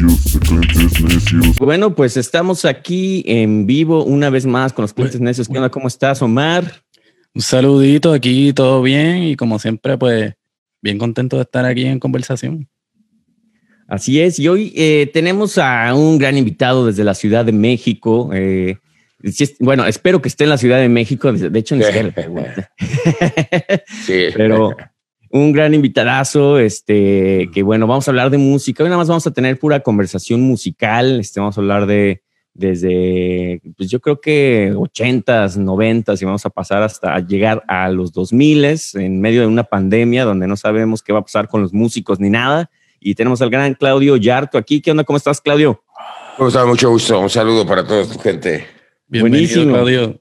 necios, clientes necios. Bueno, pues estamos aquí en vivo una vez más con los clientes necios. ¿Qué onda? ¿Cómo estás, Omar? Un saludito aquí, todo bien y como siempre, pues bien contento de estar aquí en conversación. Así es, y hoy eh, tenemos a un gran invitado desde la Ciudad de México. eh, bueno, espero que esté en la Ciudad de México. De hecho, ni siquiera le pregunté. Sí. Pero un gran invitadazo, este, que bueno, vamos a hablar de música. Hoy nada más vamos a tener pura conversación musical. Este, vamos a hablar de desde, pues yo creo que 80s, 90s y vamos a pasar hasta llegar a los 2000s en medio de una pandemia donde no sabemos qué va a pasar con los músicos ni nada. Y tenemos al gran Claudio Yarto aquí. ¿Qué onda? ¿Cómo estás, Claudio? ¿Cómo está? Mucho gusto. Un saludo para toda tu gente. Bienvenido, Buenísimo. Claudio.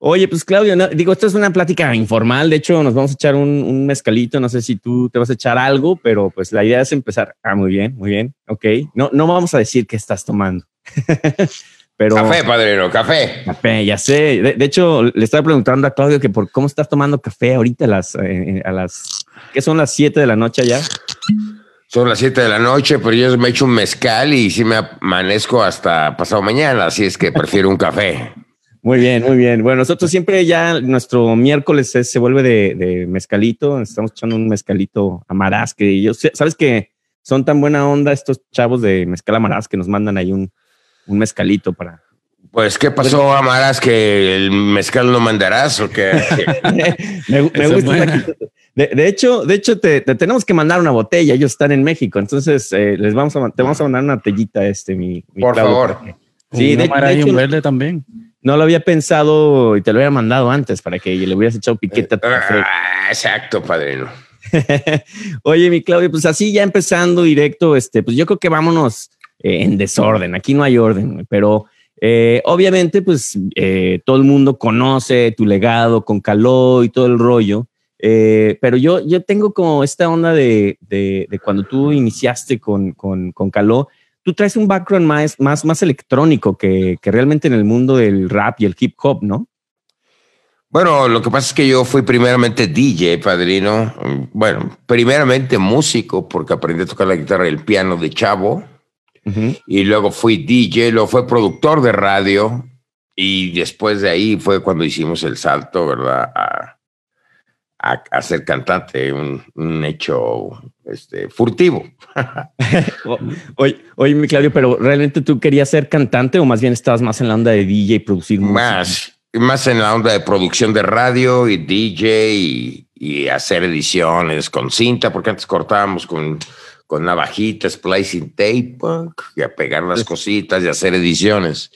Oye, pues Claudio, no- digo, esto es una plática informal. De hecho, nos vamos a echar un, un mezcalito. No sé si tú te vas a echar algo, pero pues la idea es empezar. Ah, muy bien, muy bien. Ok. No, no vamos a decir qué estás tomando. pero Café, padrino, café. Café, ya sé. De, de hecho, le estaba preguntando a Claudio que por cómo estás tomando café ahorita a las, eh, a las, ¿qué son las 7 de la noche allá? Son las 7 de la noche, pero yo me echo un mezcal y sí me amanezco hasta pasado mañana, así es que prefiero un café. Muy bien, muy bien. Bueno, nosotros siempre ya nuestro miércoles es- se vuelve de, de mezcalito. Estamos echando un mezcalito amaraz que yo sabes que son tan buena onda estos chavos de mezcal amaraz que nos mandan ahí un, un mezcalito para. Pues, ¿qué pasó, Amaras? ¿Que el mezcal no mandarás o qué? me, gusta. De, de hecho, de hecho te, te tenemos que mandar una botella. Ellos están en México, entonces eh, les vamos a, te vamos a mandar una tellita, este, mi, mi Por Claudio, favor. Sí, de, de y hecho, un verde también. No lo había pensado y te lo había mandado antes para que le hubieras echado piquete a tu café. Ah, exacto, padrino. Oye, mi Claudio, pues así ya empezando directo, este, pues yo creo que vámonos eh, en desorden. Aquí no hay orden, pero eh, obviamente, pues eh, todo el mundo conoce tu legado con Caló y todo el rollo. eh, pero yo, yo tengo como esta onda de, de, de cuando tú iniciaste con, con, con Caló, tú traes un background más, más, más electrónico que, que realmente en el mundo del rap y el hip hop, ¿no? Bueno, lo que pasa es que yo fui primeramente DJ, padrino. Bueno, primeramente músico, porque aprendí a tocar la guitarra y el piano de chavo. Y luego fui DJ, luego fue productor de radio y después de ahí fue cuando hicimos el salto, ¿verdad? A, a, a ser cantante, un, un hecho este, furtivo. Oye, oye, mi Claudio, pero ¿realmente tú querías ser cantante o más bien estabas más en la onda de DJ y producir música? Más, más en la onda de producción de radio y DJ y, y hacer ediciones con cinta, porque antes cortábamos con, con navajitas, splicing tape, y a pegar las cositas y hacer ediciones.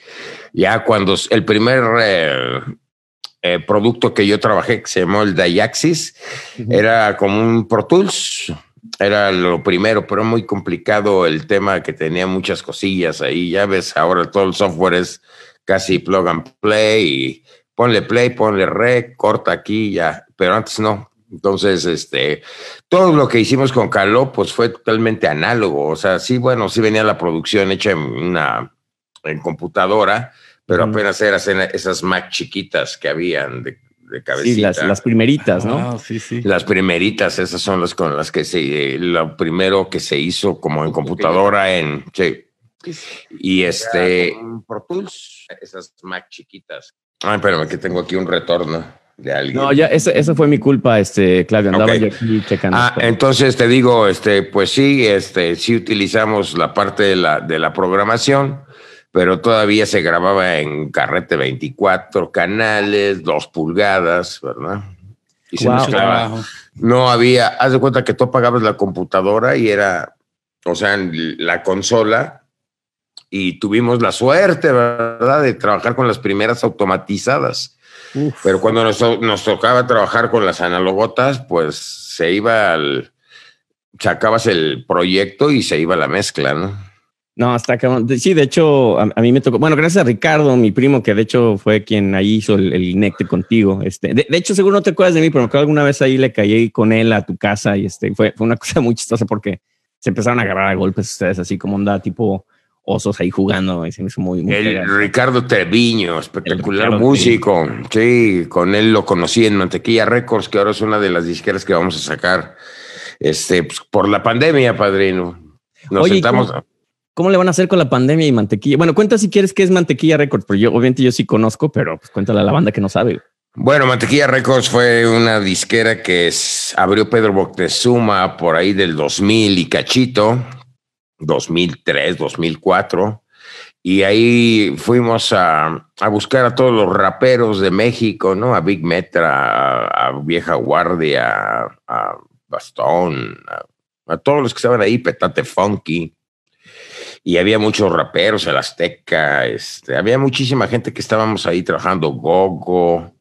Ya cuando el primer eh, eh, producto que yo trabajé, que se llamó el Dayaxis, era como un Pro Tools. Era lo primero, pero muy complicado el tema que tenía muchas cosillas ahí. Ya ves, ahora todo el software es casi plug and play y ponle play, ponle rec, corta aquí ya, pero antes no. Entonces, este, todo lo que hicimos con Caló, pues fue totalmente análogo. O sea, sí, bueno, sí venía la producción hecha en una en computadora, pero apenas eran esas Mac chiquitas que habían de, de cabecita. Sí, las, las primeritas, ¿no? Ah, sí, sí. Las primeritas, esas son las con las que se, lo primero que se hizo como en computadora en, sí. Y este, Pro Tools, esas Mac chiquitas. Ay, espérame, que tengo aquí un retorno de alguien. No, ya, esa, esa fue mi culpa, este, Claudio. Andaba yo aquí checando. Ah, entonces te digo, este, pues sí, este, sí utilizamos la parte de la, de la programación, pero todavía se grababa en carrete 24 canales, 2 pulgadas, ¿verdad? Y se Wow. Mezclaba. No había, haz de cuenta que tú apagabas la computadora y era, o sea, la consola, y tuvimos la suerte, ¿verdad?, de trabajar con las primeras automatizadas. Uf. Pero cuando nos, to- nos tocaba trabajar con las analogotas, pues se iba al. Sacabas el proyecto y se iba a la mezcla, ¿no? No, hasta cabrón. Sí, de hecho, a, a mí me tocó. Bueno, gracias a Ricardo, mi primo, que de hecho fue quien ahí hizo el, el inecte contigo. Este, de, de hecho, seguro no te acuerdas de mí, pero me acuerdo alguna vez ahí le caí con él a tu casa y este fue, fue una cosa muy chistosa porque se empezaron a agarrar a golpes ustedes, así como onda tipo osos ahí jugando. Y se me hizo muy, muy El. Ricardo Treviño, espectacular Ricardo músico. Sí, con él lo conocí en Mantequilla Records, que ahora es una de las disqueras que vamos a sacar este, pues, por la pandemia, padrino. Nos Oye, ¿y sentamos. cómo- ¿cómo le van a hacer con la pandemia y mantequilla? Bueno, cuenta si quieres qué es Mantequilla Records, pero yo obviamente yo sí conozco, pero pues cuéntale a la banda que no sabe. Bueno, Mantequilla Records fue una disquera que abrió Pedro Boctezuma por ahí del 2000 y cachito, 2003, 2004. Y ahí fuimos a, a buscar a todos los raperos de México, ¿no? A Big Metra, a, Vieja Guardia, a, Bastón, a todos los que estaban ahí, Petate Funky. Y había muchos raperos, el Azteca, este, había muchísima gente que estábamos ahí trabajando, Gogo.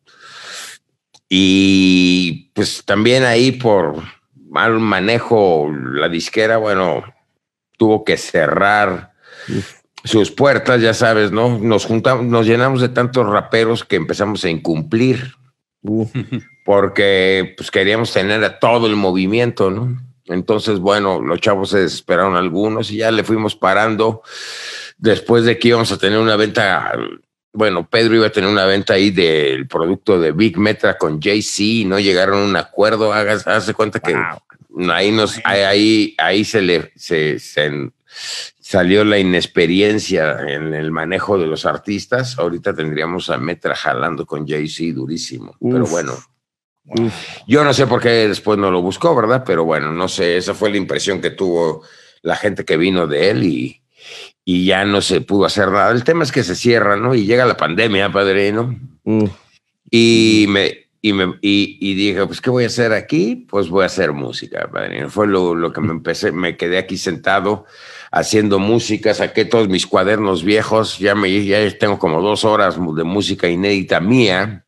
Y pues también ahí por mal manejo, la disquera, bueno, tuvo que cerrar sus puertas, ya sabes, ¿no? Nos juntamos, nos llenamos de tantos raperos que empezamos a incumplir, porque pues queríamos tener a todo el movimiento, ¿no? Entonces, bueno, los chavos se desesperaron algunos y ya le fuimos parando después de que íbamos a tener una venta, bueno, Pedro iba a tener una venta ahí del producto de Big Metra con JC, no llegaron a un acuerdo, hagas, hace cuenta que ahí nos, ahí, ahí, se le se, se salió la inexperiencia en el manejo de los artistas. Ahorita tendríamos a Metra jalando con JC durísimo, pero Uf. Yo no sé por qué después no lo buscó, ¿verdad? Pero bueno, no sé, esa fue la impresión que tuvo la gente que vino de él y, y ya no se pudo hacer nada. El tema es que se cierra, ¿no? Y llega la pandemia, padrino. Mm, Y me, y me y, y dije, pues, ¿qué voy a hacer aquí? Pues voy a hacer música, padrino. Fue lo, lo que me empecé, me quedé aquí sentado haciendo música, saqué todos mis cuadernos viejos, ya me ya tengo como dos horas de música inédita mía.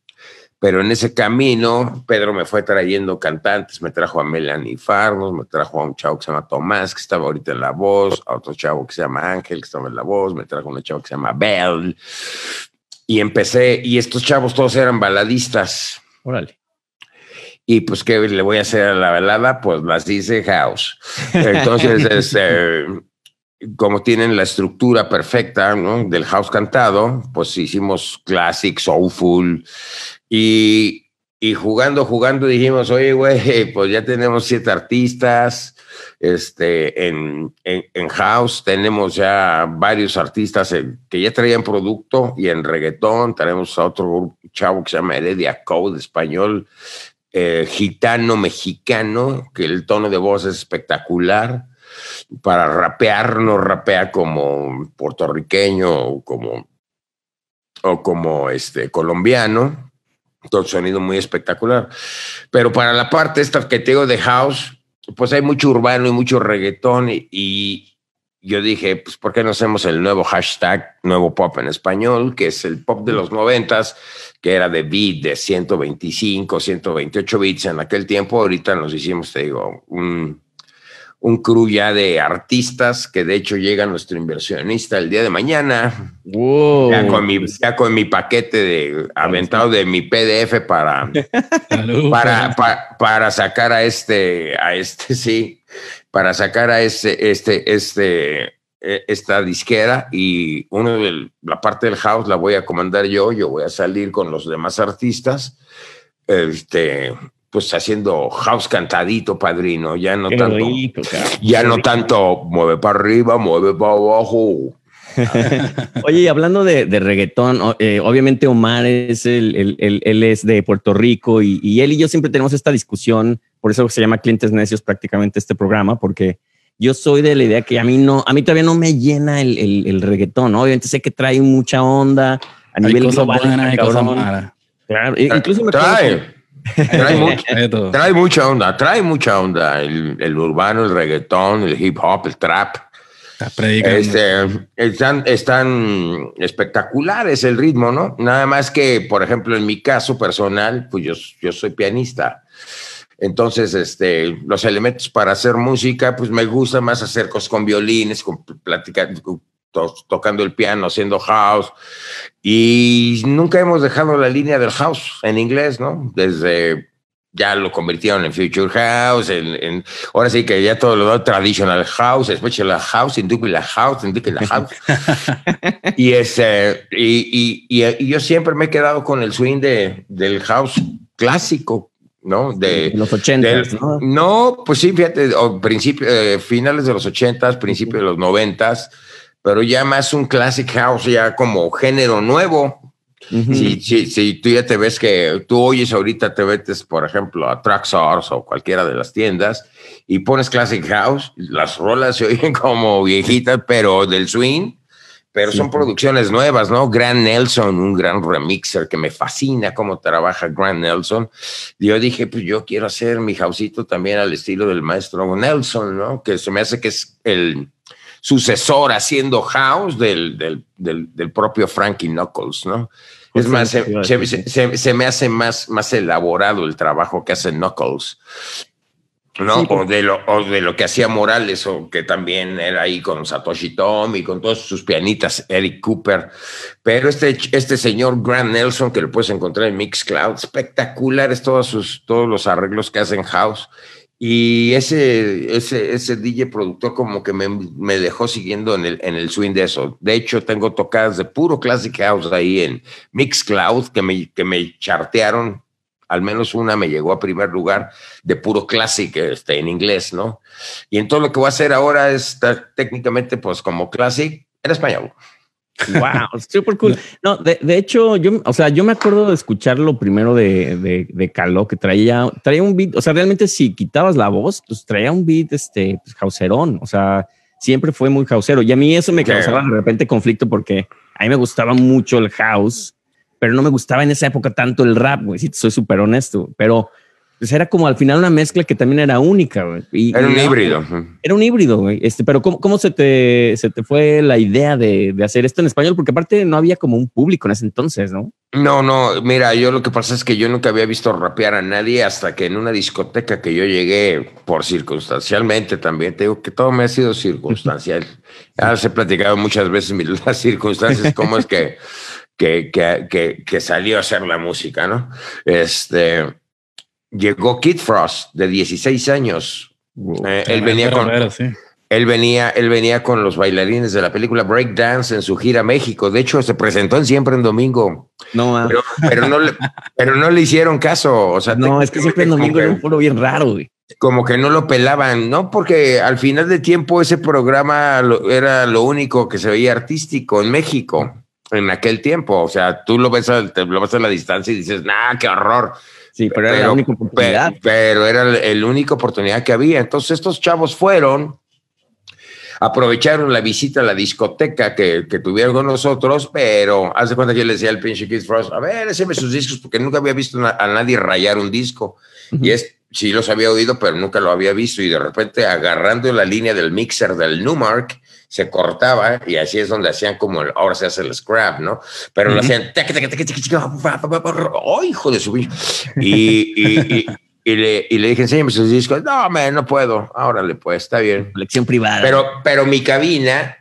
Pero en ese camino, Pedro me fue trayendo cantantes, me trajo a Melanie Farnos, me trajo a un chavo que se llama Tomás, que estaba ahorita en La Voz, a otro chavo que se llama Ángel, que estaba en La Voz, me trajo a una chavo que se llama Belle. Y empecé, y estos chavos todos eran baladistas. órale. Y pues, ¿qué le voy a hacer a la balada? Pues las dice House. Entonces, este, como tienen la estructura perfecta ¿no? del house cantado, pues hicimos classic, soulful. Y, jugando, jugando, dijimos, oye, güey, pues ya tenemos siete artistas. Este, en, en, en house tenemos ya varios artistas en- que ya traían producto y en reggaetón tenemos a otro grupo, chavo que se llama Heredia Code, español, eh, gitano mexicano, que el tono de voz es espectacular. Para rapear, no rapea como puertorriqueño o como, o como este, colombiano. Todo sonido muy espectacular. Pero para la parte esta que te digo de house, pues hay mucho urbano y mucho reggaetón. Y, y yo dije, pues, ¿por qué no hacemos el nuevo hashtag, nuevo pop en español, que es el pop de los noventas, que era de beat de 125, 128 bits en aquel tiempo? Ahorita nos hicimos, te digo, un, un crew ya de artistas, que de hecho llega nuestro inversionista el día de mañana, Wow. ya, con mi, ya con mi paquete de aventado de mi PDF para para, pa- para sacar a este, a este, sí, para sacar a este, este, este, esta disquera y uno de la parte del house la voy a comandar yo, yo voy a salir con los demás artistas, este, pues haciendo house cantadito, padrino, ya no Qué tanto, rico, ya no tanto mueve para arriba, mueve para abajo. Oye, y hablando de, de reggaetón, eh, obviamente Omar es el, el- el- él es de Puerto Rico y, y él y yo siempre tenemos esta discusión, por eso se llama Clientes Necios prácticamente este programa, porque yo soy de la idea que a mí no, a mí todavía no me llena el, el, el reggaetón, ¿no? Obviamente sé que trae mucha onda a Hay nivel cosas global, buenas y está cosas cabrón. malas. Claro, e- incluso me acuerdo trae, trae mucho. Mucha onda, trae mucha onda. El, el urbano, el reggaetón, el hip hop, el trap. Este, están, están espectaculares el ritmo, ¿no? Nada más que, por ejemplo, en mi caso personal, pues yo, yo soy pianista. Entonces, este, los elementos para hacer música, pues me gusta más hacer cosas con violines, con plática, to- tocando el piano, haciendo house. Y nunca hemos dejado la línea del house en inglés, ¿no? Desde ya lo convirtieron en Future House, en, en- ahora sí que ya todo lo da Traditional House, Special House, Industrial House, Industrial House. y, ese, y, y, y, yo siempre me he quedado con el swing de, del house clásico, ¿no? De, en los ochentas, ¿no? no, pues sí, fíjate, o principio, eh, finales de los ochentas, principios de los noventas, pero ya más un classic house, ya como género nuevo. Si, si, si tú ya te ves que tú oyes ahorita, te metes, por ejemplo, a Traxxas o cualquiera de las tiendas y pones Classic House, las rolas se oyen como viejitas, pero del swing, pero Sí. son producciones nuevas, ¿no? Grant Nelson, un gran remixer que me fascina cómo trabaja Grant Nelson. Yo dije, pues yo quiero hacer mi houseito también al estilo del maestro Nelson, ¿no? Que se me hace que es el sucesor haciendo house del, del, del, del propio Frankie Knuckles, ¿no? Es más, se, a se- decir. se- se me hace más, más elaborado el trabajo que hace Knuckles. ¿no? Sí, o, de lo, o de lo que hacía Morales, o que también era ahí con Satoshi Tom y con todos sus pianitas, Eric Cooper. Pero este, este señor Grant Nelson, que lo puedes encontrar en Mixcloud, espectaculares todos, sus, todos los arreglos que hacen House. Y ese, ese, ese DJ productor como que me, me dejó siguiendo en el, en el swing de eso. De hecho, tengo tocadas de puro Classic House ahí en Mixcloud que me, que me chartearon. Al menos una me llegó a primer lugar de puro Classic este, en inglés, ¿no? Y en todo lo que voy a hacer ahora es técnicamente pues como Classic en español. Wow, súper cool. No, de, de hecho, yo, o sea, yo me acuerdo de escucharlo primero de, de, de Caló, que traía, traía un beat, o sea, realmente si quitabas la voz, pues traía un beat, este, pues, o sea, siempre fue muy hausero. Y a mí eso me causaba de repente conflicto porque a mí me gustaba mucho el house, pero no me gustaba en esa época tanto el rap, güey, si soy súper honesto, pero pues era como al final una mezcla que también era única, güey. Y- Era un híbrido. era un híbrido, güey. Este, pero ¿cómo, cómo se, te, se te fue la idea de, de hacer esto en español? Porque aparte no había como un público en ese entonces, ¿no? No, no, mira, yo lo que pasa es que yo nunca había visto rapear a nadie hasta que en una discoteca que yo llegué por circunstancialmente también, te digo que todo me ha sido circunstancial. Ya les he platicado muchas veces las circunstancias, cómo es que, que, que, que, que salió a hacer la música, ¿no? Este, llegó Kid Frost de 16 años. Eh, él venía con, sí. él venía, él venía con los bailarines de la película Breakdance en su gira a México. De hecho, se presentó en Siempre en Domingo. No. Pero, pero no, le, pero no le hicieron caso. O sea, no, es que siempre en como domingo que- era un foro bien raro, güey. como que no lo pelaban, ¿no? Porque al final de tiempo ese programa lo- era lo único que se veía artístico en México en aquel tiempo. O sea, tú lo ves a, te lo ves a la distancia y dices, nah, qué horror. Sí, pero era la única oportunidad. Pero, pero era la la única oportunidad que había. Entonces estos chavos fueron, aprovecharon la visita a la discoteca que, que tuvieron con nosotros, pero haz de cuenta que yo le decía al pinche Kid Frost, a ver, écheme sus discos, porque nunca había visto a nadie rayar un disco. Y es, sí los había oído, pero nunca lo había visto. Y de repente agarrando la línea del mixer del Numark, se cortaba y así es donde hacían como el, ahora se hace el scrap, ¿no? Pero lo hacían, pa, pa, pa, pa, ¡oh, hijo de su bicho! Y, y, y, y le, y le dije, enséñame sus discos. No, man, no puedo. Órale, pues, está bien. Colección privada. Pero, pero mi cabina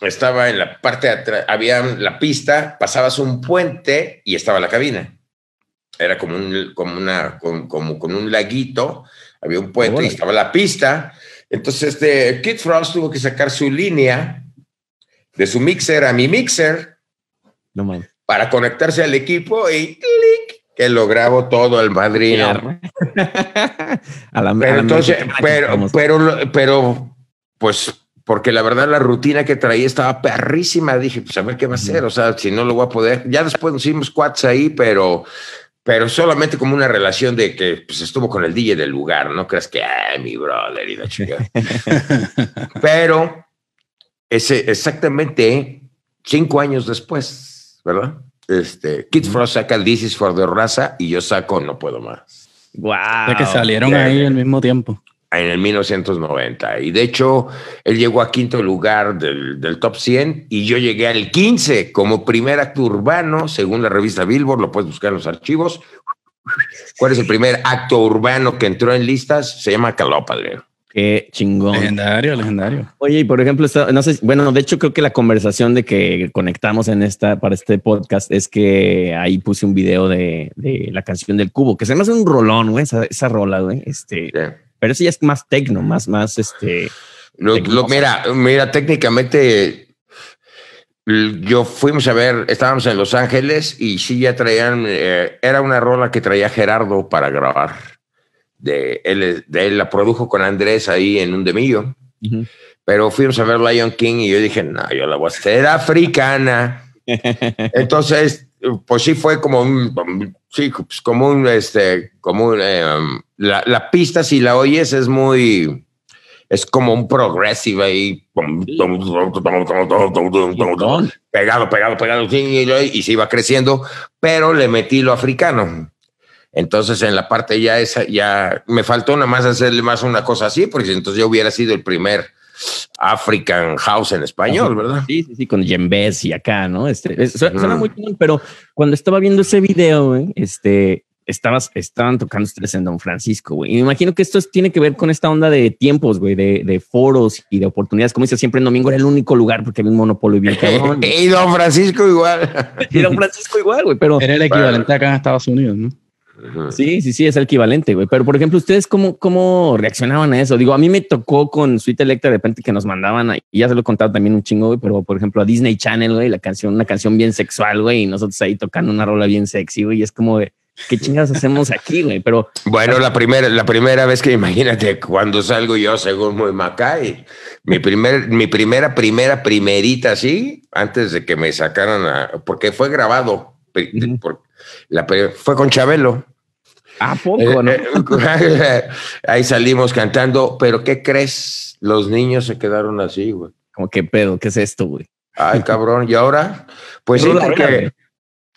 estaba en la parte de atrás, había la pista, pasabas un puente y estaba la cabina. Era como un, como una, como, como con un laguito, había un puente y estaba la pista. Entonces, este Kid Frost tuvo que sacar su línea de su mixer a mi mixer no para conectarse al equipo y clic, que lo grabo todo el madrino. a la a Pero la entonces, pero, pero, pero, pues, porque la verdad la rutina que traía estaba perrísima. Dije, pues a ver qué va a hacer. O sea, si no lo voy a poder. Ya después nos hicimos quads ahí, pero, pero solamente como una relación de que pues, estuvo con el DJ del lugar. No creas que, ay, mi brother y la chica. pero ese exactamente cinco años después, ¿verdad? Este, Kid Frost saca el This is for the raza y yo saco No Puedo Más. Wow. De que salieron yeah. ahí al mismo tiempo. En el 1990. Y de hecho, él llegó a quinto lugar del, del top 100 y yo llegué al 15 como primer acto urbano, según la revista Billboard, lo puedes buscar en los archivos. ¿Cuál es el primer acto urbano que entró en listas? Se llama Caló, padre. Qué chingón. Legendario, legendario. Oye, y por ejemplo, no sé, bueno, de hecho creo que la conversación de que conectamos en esta para este podcast es que ahí puse un video de, de la canción del cubo, que se me hace un rolón, güey, esa, esa rola, güey. Este, Sí. Pero eso ya es más tecno, más, más, este. Lo- lo- mira, mira, técnicamente yo fuimos a ver, estábamos en Los Ángeles y sí ya traían, eh, era una rola que traía Gerardo para grabar. De él, de él la produjo con Andrés ahí en un demillo. Ujú. Pero fuimos a ver Lion King y yo dije, no, yo la voy a hacer africana. Entonces, pues sí fue como un, sí, pues como un, este, como un, eh, um, la, la pista si la oyes es muy, es como un progressive ahí, pegado, pegado, pegado, y, se iba creciendo, pero le metí lo africano. Entonces en la parte ya esa, ya me faltó nada más hacerle más una cosa así, porque entonces yo hubiera sido el primer African House en español, ¿verdad? Sí, sí, sí, con Jembes y acá, ¿no? Este, es- suena, Mm. muy bien, pero cuando estaba viendo ese video, este, estabas, estaban tocando ustedes en Don Francisco, güey. Y me imagino que esto es- tiene que ver con esta onda de tiempos, güey, de, de foros y de oportunidades. Como dice siempre, en domingo era el único lugar porque había un monopolio bien cabrón. Y Don Francisco igual. y Don Francisco igual, güey, pero Era el equivalente acá en Estados Unidos, ¿no? Sí, sí, sí, es el equivalente, güey. Pero, por ejemplo, ¿ustedes cómo, cómo reaccionaban a eso? Digo, a mí me tocó con Sweet Electra de repente que nos mandaban, a- y ya se lo he contado también un chingo, güey, pero, por ejemplo, a Disney Channel, güey, la canción, una canción bien sexual, güey, y nosotros ahí tocando una rola bien sexy, güey, y es como de, ¿qué chingas hacemos aquí, güey? Pero, Bueno, la primera, la primera vez que imagínate cuando salgo yo según muy Macay, mi primer, mi primera, primera, primerita así, antes de que me sacaran a, porque fue grabado, por- la, fue con Chabelo. ¿a poco, no? Eh, eh, Ahí salimos cantando, pero ¿qué crees? Los niños se quedaron así, güey. Como, ¿qué pedo? ¿Qué es esto, güey? Ay, cabrón. ¿Y ahora? Pues sí, porque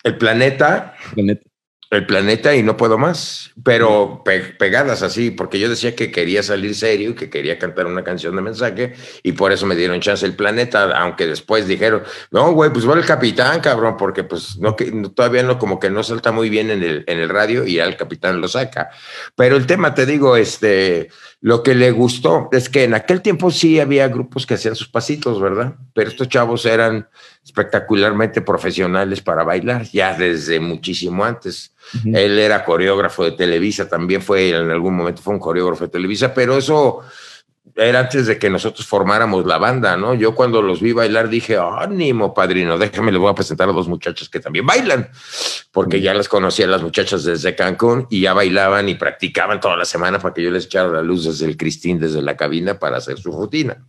el planeta La neta. El planeta y no puedo más, pero pe- pegadas así, porque yo decía que quería salir serio y que quería cantar una canción de mensaje y por eso me dieron chance el planeta, aunque después dijeron, no, güey, pues va el capitán, cabrón, porque pues no, que todavía no, como que no salta muy bien en el, en el radio y ya el capitán lo saca. Pero el tema, te digo, este, lo que le gustó es que en aquel tiempo sí había grupos que hacían sus pasitos, ¿verdad? Pero estos chavos eran espectacularmente profesionales para bailar, ya desde muchísimo antes. Él era coreógrafo de Televisa, también fue en algún momento fue un coreógrafo de Televisa, pero eso era antes de que nosotros formáramos la banda, ¿no? Yo cuando los vi bailar dije, ánimo, padrino, déjame, les voy a presentar a dos muchachas que también bailan, porque ya las conocía las muchachas desde Cancún y ya bailaban y practicaban toda la semana para que yo les echara la luz desde el Cristín, desde la cabina para hacer su rutina.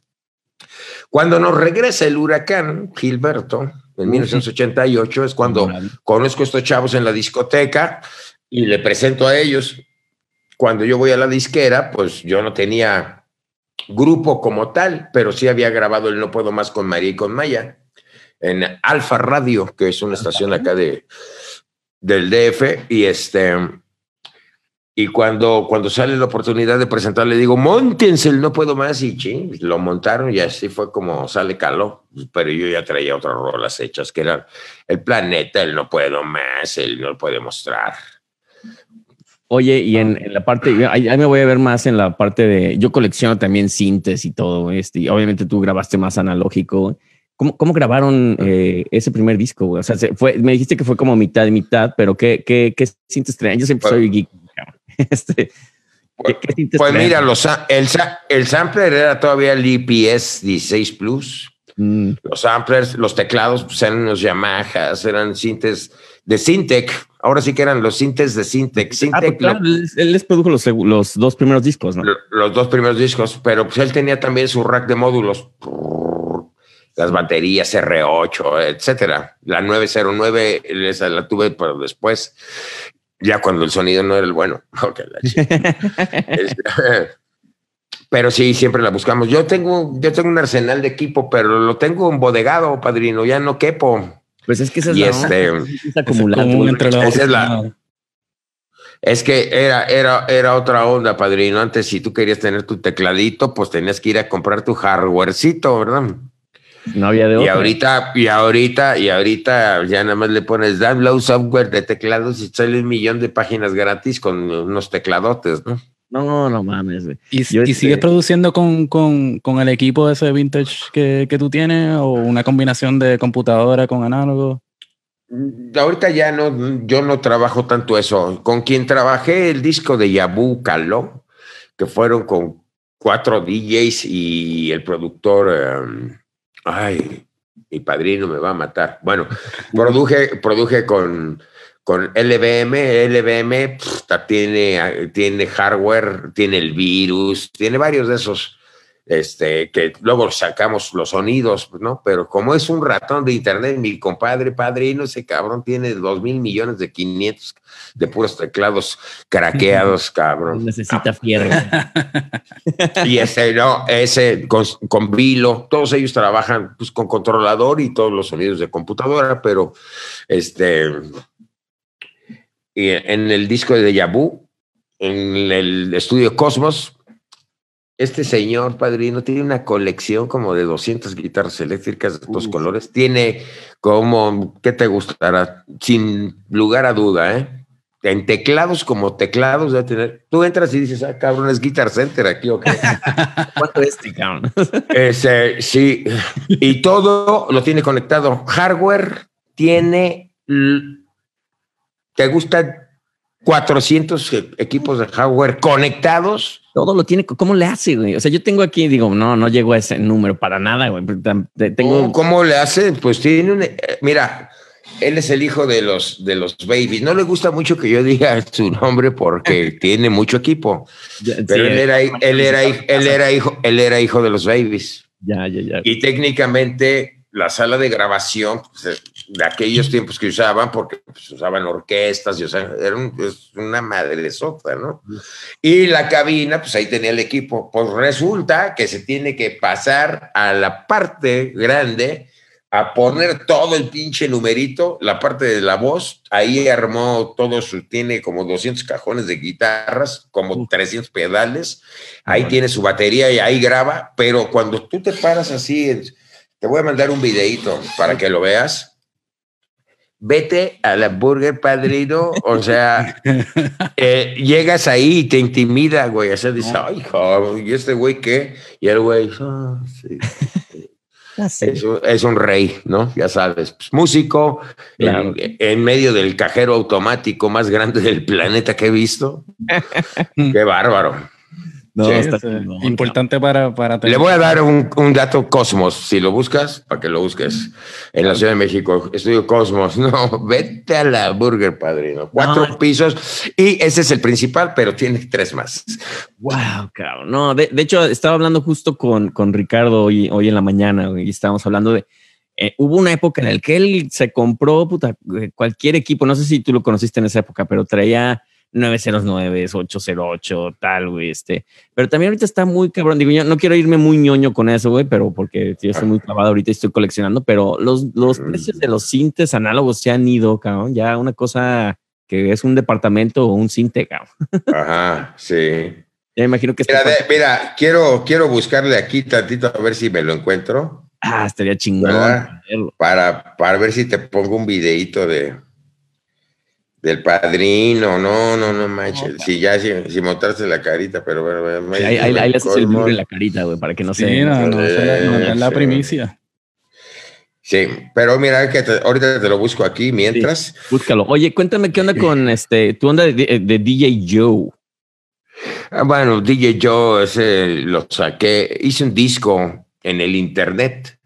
Cuando nos regresa el huracán, Gilberto, en 1988, es cuando conozco a estos chavos en la discoteca y le presento a ellos. Cuando yo voy a la disquera, pues yo no tenía grupo como tal, pero sí había grabado el No Puedo Más con María y con Maya en Alfa Radio, que es una estación acá de, del DF, y este... Y cuando, cuando sale la oportunidad de presentar, le digo, montense el No Puedo Más, y ching, lo montaron y así fue como sale caló. Pero yo ya traía otras rolas hechas, que eran El Planeta, el No Puedo Más, el No Puede Mostrar. Oye, y en, en la parte, ahí, ahí me voy a ver más en la parte de, yo colecciono también cintes y todo, este, y obviamente tú grabaste más analógico. ¿Cómo, cómo grabaron eh, ese primer disco? O sea, se fue, me dijiste que fue como mitad y mitad, pero ¿qué, qué, qué cintes traían? Yo siempre soy geek. Este, ¿qué, qué Pues mira, los, el, el sampler era todavía el IPS 16 Plus. Mm, Los samplers, los teclados, pues eran unos Yamahas, eran cintes de Syntec. Ahora sí que eran los cintes de Syntec. ah, pues, claro, lo- él, les produjo los, los dos primeros discos, ¿no? lo- los dos primeros discos, pero pues él tenía también su rack de módulos. Las baterías R8, etcétera. La 909, esa la tuve, pero después, ya cuando el sonido no era el bueno. La. Este, pero sí, siempre la buscamos. Yo tengo, yo tengo un arsenal de equipo, pero lo tengo embodegado, padrino, ya no quepo. Pues es que esa es Y la este, es Es acumulante, común güey. entre los Esa es la-. Es que era, era, era otra onda, padrino. Antes, si tú querías tener tu tecladito, pues tenías que ir a comprar tu hardwarecito, ¿verdad? No había de Y otra. ahorita, y ahorita, y ahorita ya nada más le pones download software de teclados y sale un millón de páginas gratis con unos tecladotes, ¿no? No, no mames, güey. ¿Y, Yo, y este- sigues produciendo con, con, con el equipo ese vintage que, que tú tienes o una combinación de computadora con análogo? Ahorita ya no, yo no trabajo tanto eso. Con quien trabajé el disco de Yabu Caló, que fueron con cuatro DJs y el productor, em, ay, mi padrino me va a matar. Bueno, produje, produje con, con LBM, LBM pff, tiene, tiene hardware, tiene el virus, tiene varios de esos. este, que luego sacamos los sonidos, ¿no? Pero como es un ratón de internet, mi compadre padrino, ese cabrón tiene dos mil millones de 500 de puros teclados craqueados, cabrón. Necesita fierro. Y ese, no, ese con, con Vilo, todos ellos trabajan pues, con controlador y todos los sonidos de computadora, pero este, en el disco de Deja Vu, en el estudio Cosmos, este señor padrino tiene una colección como de 200 guitarras eléctricas de todos colores. Tiene como, ¿qué te gustará? Sin lugar a duda, ¿eh? En teclados como teclados debe tener. Tú entras y dices, ah, cabrón, es Guitar Center aquí, ¿o qué? ¿Cuánto es, este, cabrón? Ese, sí, y todo lo tiene conectado. Hardware tiene, te gustan 400 e- equipos de hardware conectados. Todo lo tiene. ¿Cómo le hace, güey? O sea, yo tengo aquí, digo, no, no llego a ese número para nada, güey. Tengo. ¿Cómo, le hace? Pues tiene un, eh, mira, él es el hijo de los, de los babies. No le gusta mucho que yo diga su nombre porque tiene mucho equipo. Pero Sí, él era, él era, él era hijo, él era hijo de los babies. Ya, ya, ya. Y técnicamente la sala de grabación pues, eh, de aquellos tiempos que usaban, porque pues, usaban orquestas, y, o sea, era un- una madresota, ¿no? Y la cabina, pues ahí tenía el equipo. Pues resulta que se tiene que pasar a la parte grande a poner todo el pinche numerito, la parte de la voz, ahí armó todo su, tiene como 200 cajones de guitarras, como 300 pedales, ahí tiene su batería y ahí graba, pero cuando tú te paras así, en- te voy a mandar un videito para que lo veas. Vete a la Burger Padrino, o sea, eh, llegas ahí y te intimida, güey. O sea, dices, ay, joder, ¿y este güey qué? Y el güey, "Ah, sí". Es, un, es un rey, ¿no? Ya sabes, pues, músico, Claro. en, en medio del cajero automático más grande del planeta que he visto. Qué bárbaro. No, Sí, está importante para, para Le voy a dar un, un dato Cosmos, si lo buscas, para que lo busques en la Ciudad de México, estudio Cosmos. No, vete a la Burger Padrino. Cuatro No. pisos y ese es el principal, pero tiene tres más. Wow, cabrón. No, de, de hecho, estaba hablando justo con, con Ricardo hoy, hoy en la mañana y estábamos hablando de. eh, hubo una época en la que él se compró puta, eh, cualquier equipo. No sé si tú lo conociste en esa época, pero traía 909, 808, tal, güey. Este, pero también ahorita está muy cabrón. Digo, yo no quiero irme muy ñoño con eso, güey, pero porque yo estoy muy clavado ahorita y estoy coleccionando. Pero los, los precios de los cintes análogos se han ido, cabrón. Ya una cosa que es un departamento o un cinte, cabrón. Ajá, sí. Ya me imagino que Mira, de- mira, quiero, quiero buscarle aquí tantito a ver si me lo encuentro Ah, estaría chingón. Para, para ver si te pongo un videito de del padrino. No, no, no manches. Si ya, si, si montarse la carita, pero bueno, Sí, ahí, ahí- ahí le haces el blur en la carita, güey, para que no Sí, se. no, no, Eh, la primicia. Sí, pero mira que te- ahorita te lo busco aquí mientras. Búscalo. Oye, cuéntame qué onda con este, tu onda de, de DJ Joe. Ah, bueno, DJ Joe, ese lo saqué, hice un disco en el internet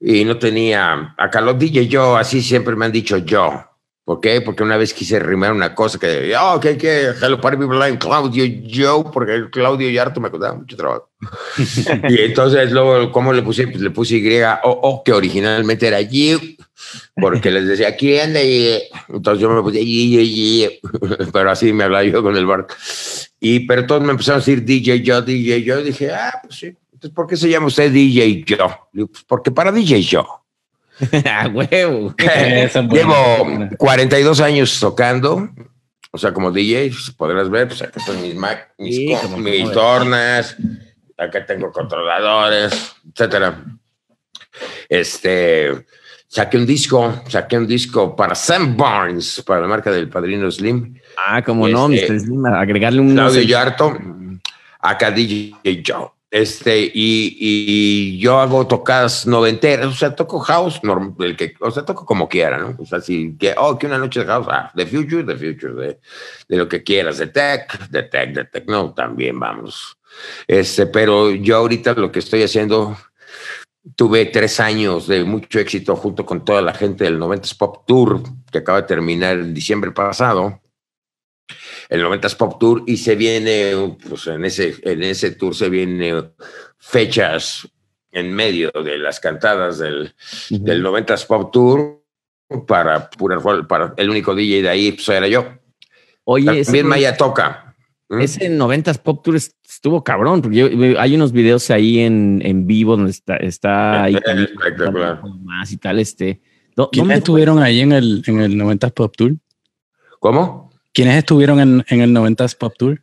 y no tenía, acá los DJ Joe, así siempre me han dicho yo. ¿Por qué? Porque una vez quise rimar una cosa que, oh, que, que, hello, party people, I'm Claudio Joe, porque Claudio Yarto me costaba mucho trabajo. y entonces luego, ¿cómo le puse? Pues le puse Y, o, o que originalmente era You, porque les decía, ¿quién? Y entonces yo me puse Y, Y, Y, pero así me hablaba yo con el bar. Y, pero todos me empezaron a decir DJ Joe, DJ Joe. Dije, ah, pues sí. Entonces, ¿por qué se llama usted DJ Joe? Digo, pues porque para DJ Joe. ah, huevo. Buena. Llevo 42 años tocando, o sea, como DJ, si podrás ver, pues acá están mis, Mac, mis, Sí, mis tornas, acá tengo controladores, etcétera. Este, saqué un disco, saqué un disco para Sam Barnes, para la marca del Padrino Slim, Ah, como no, Este, Mr. Slim, agregarle un. Claudio Yarto, acá DJ Joe. Este, y, y yo hago tocadas noventeras, o sea, toco house, norm- el que, o sea, toco como quiera, ¿no? O sea, si, que, oh, que una noche de house, ah, The Future, The Future, de, de lo que quieras, de tech, de tech, de techno, también vamos. Este, pero yo ahorita lo que estoy haciendo, tuve tres años de mucho éxito junto con toda la gente del 90s Pop Tour, que acaba de terminar en diciembre pasado. El 90s Pop Tour y se viene, pues en ese, en ese tour se viene fechas en medio de las cantadas del, del 90s Pop Tour para, pura- para el único DJ de ahí pues era yo. Oye, También Maya toca. ¿Mm? ese 90s Pop Tour est- estuvo cabrón, porque yo- hay unos videos ahí en, en vivo donde está, está ahí Espectacular. más y tal, este. ¿dó- ¿Quiénes dónde estuvieron ahí en el, en el 90s Pop Tour? ¿Cómo? ¿Quiénes estuvieron en, en el 90s Pop Tour?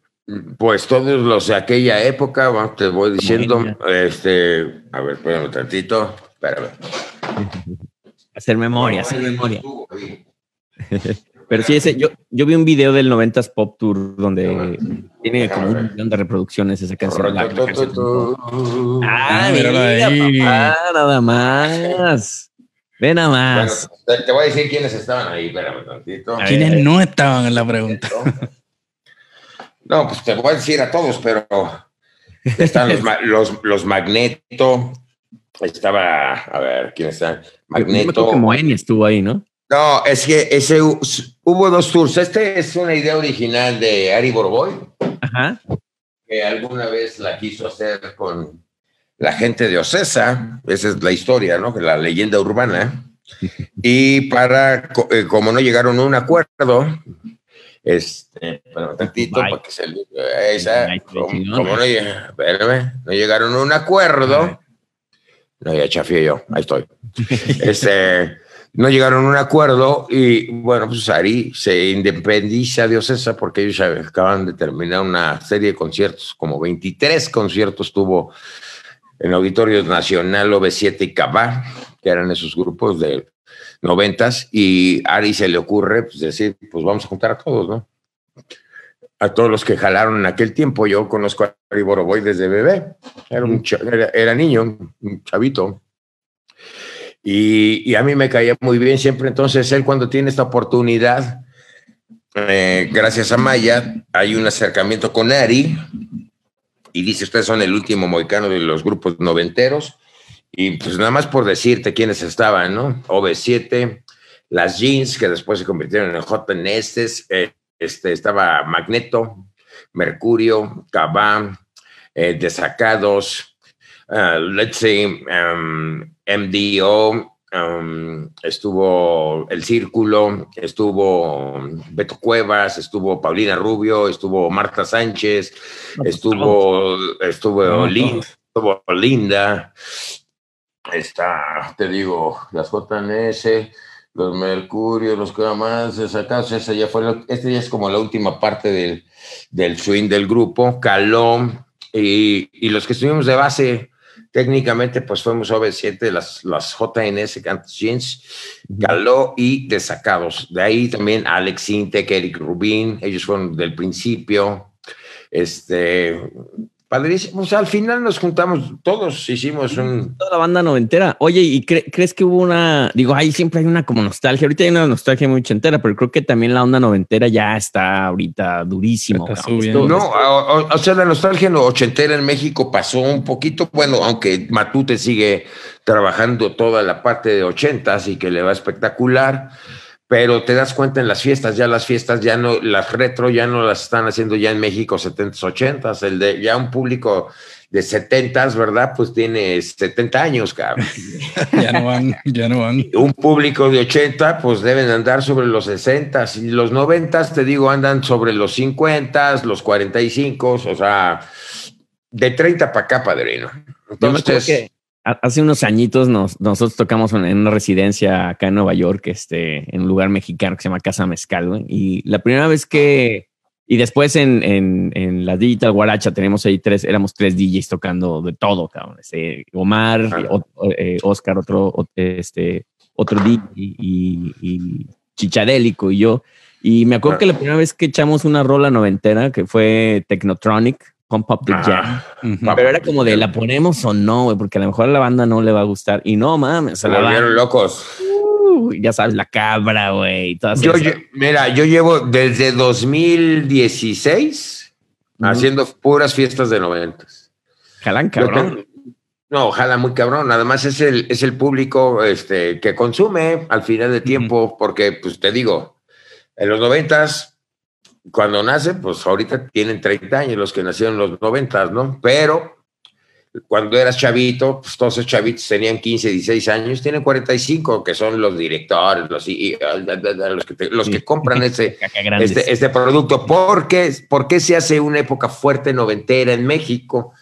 Pues todos los de aquella época, bueno, te voy diciendo, este, a ver, espérame tantito, espérame. Hacer memoria, hacer memoria. Pero sí, ese, yo, yo vi un video del 90s Pop Tour donde tiene como un millón de reproducciones esa canción. La- la canción. Ah, Ah, mira, papá, nada más. Ve nada Bueno, más. te, te voy a decir quiénes estaban ahí, espérame tantito. ¿Quiénes no estaban en la pregunta? No, pues te voy a decir a todos, pero están los, los, los Magneto, estaba, a ver, ¿quién está? Yo me acuerdo Magneto. que Moenia estuvo ahí, ¿no? No, es que ese hu- hubo dos tours. Este es una idea original de Ari Boroboy, Ajá. que alguna vez la quiso hacer con la gente de Ocesa. Esa es la historia, ¿no? La leyenda urbana. Y para, eh, como no llegaron a un acuerdo, este, pero tantito Bye. para que se esa, Bye, como, chingón. como no, lle- espérame, no llegaron a un acuerdo. No, ya chafié yo, ahí estoy. este, no llegaron a un acuerdo y bueno, pues Ari se independiza de Ocesa porque ellos ya acaban de terminar una serie de conciertos, como 23 conciertos tuvo en Auditorios Nacional, OV7 y Cabá, que eran esos grupos de noventas, y a Ari se le ocurre pues, decir, pues vamos a juntar a todos, ¿no? A todos los que jalaron en aquel tiempo. Yo conozco a Ari Boroboy desde bebé. Era, un era niño, un chavito. Y, y a mí me caía muy bien siempre. Entonces, él cuando tiene esta oportunidad, eh, gracias a Maya, hay un acercamiento con Ari y dice, ustedes son el último moicano de los grupos noventeros. Y pues nada más por decirte quiénes estaban, ¿no? OV7, las Jeans, que después se convirtieron en. Nestes, eh, este, estaba Magneto, Mercurio, Cabá, eh, Desacados, uh, let's um, MDO, um, estuvo El Círculo, estuvo Beto Cuevas, estuvo Paulina Rubio, estuvo Marta Sánchez, estuvo, estuvo, No, Lin- todos. estuvo Linda, está, te digo, las JNS, los Mercurio, los que más, Desacados, esa ya fue, lo- este ya es como la última parte del, del swing del grupo, Caló, y, y los que estuvimos de base, técnicamente, pues fuimos OV7, las, las JNS, Cantos Jeans, Caló y Desacados. De ahí también Alex Intec, Eric Rubin, ellos fueron del principio. Este, padrísimo. O sea, al final nos juntamos todos, hicimos un. Toda la banda noventera. Oye, ¿y cre- crees que hubo una, digo, ahí siempre hay una como nostalgia, ahorita hay una nostalgia muy ochentera, pero creo que también la onda noventera ya está ahorita durísimo. Está. Esto- No, o, o- o sea, la nostalgia no, ochentera en México pasó un poquito, bueno, aunque Matute sigue trabajando toda la parte de ochentas y que le va espectacular, pero te das cuenta en las fiestas, ya las fiestas ya no, las retro ya no las están haciendo ya en México 70s, 80s, el de ya un público de 70s, ¿verdad? Pues tiene 70 años, cabrón. Ya no van, ya no van. un público de 80, pues deben andar sobre los 60 y los 90, te digo, andan sobre los 50, los 45, o sea, de 30 para acá, padrino. Yo me acuerdo Entonces, hace unos añitos nos- nosotros tocamos en una residencia acá en Nueva York, este, en un lugar mexicano que se llama Casa Mezcal, y la primera vez que, y después en, en, en la Digital Guaracha tenemos ahí tres, éramos tres DJs tocando de todo, cabrón. Este, Omar, Ah. o- eh, Oscar, otro, este, otro DJ y, y Chichadélico y yo. Y me acuerdo Ah. que la primera vez que echamos una rola noventera, que fue Technotronic, Pump Up the Jam. Pero era como de la ponemos o no, güey, porque a lo mejor a la banda no le va a gustar. Y no mames, se la volvieron locos. uh, ya sabes, la cabra, güey. y todas Yo, esas. lle- mira, yo llevo desde 2016 Ujú. haciendo puras fiestas de 90. Jalan cabrón. tengo- No, ojalá muy cabrón. Además es el, es el público este, que consume al final de tiempo, porque, pues te digo, en los noventas cuando nacen, pues ahorita tienen 30 años los que nacieron en los 90, ¿no? Pero cuando eras chavito, pues todos esos chavitos tenían 15, 16 años, tienen 45, que son los directores, los, los, que, te- los que compran este, este producto. ¿Por qué, ¿Por qué se hace una época fuerte noventera en México?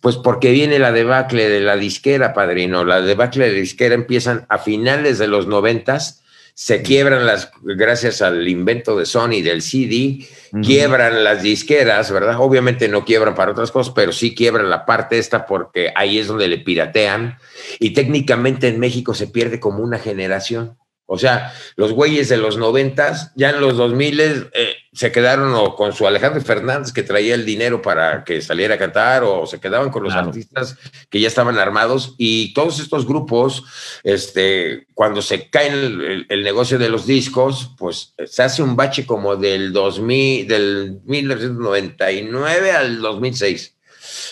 Pues porque viene la debacle de la disquera, padrino. La debacle de la disquera empiezan a finales de los noventas, se quiebran las, gracias al invento de Sony del CD, quiebran las disqueras, ¿verdad? Obviamente no quiebran para otras cosas, pero sí quiebran la parte esta porque ahí es donde le piratean y técnicamente en México se pierde como una generación. O sea, los güeyes de los noventas, ya en los 2000 eh, se quedaron o con su Alejandro Fernández que traía el dinero para que saliera a cantar o se quedaban con los Claro. artistas que ya estaban armados y todos estos grupos, este, cuando se cae el, el- el negocio de los discos, pues se hace un bache como del 2000, del 1999 al 2006.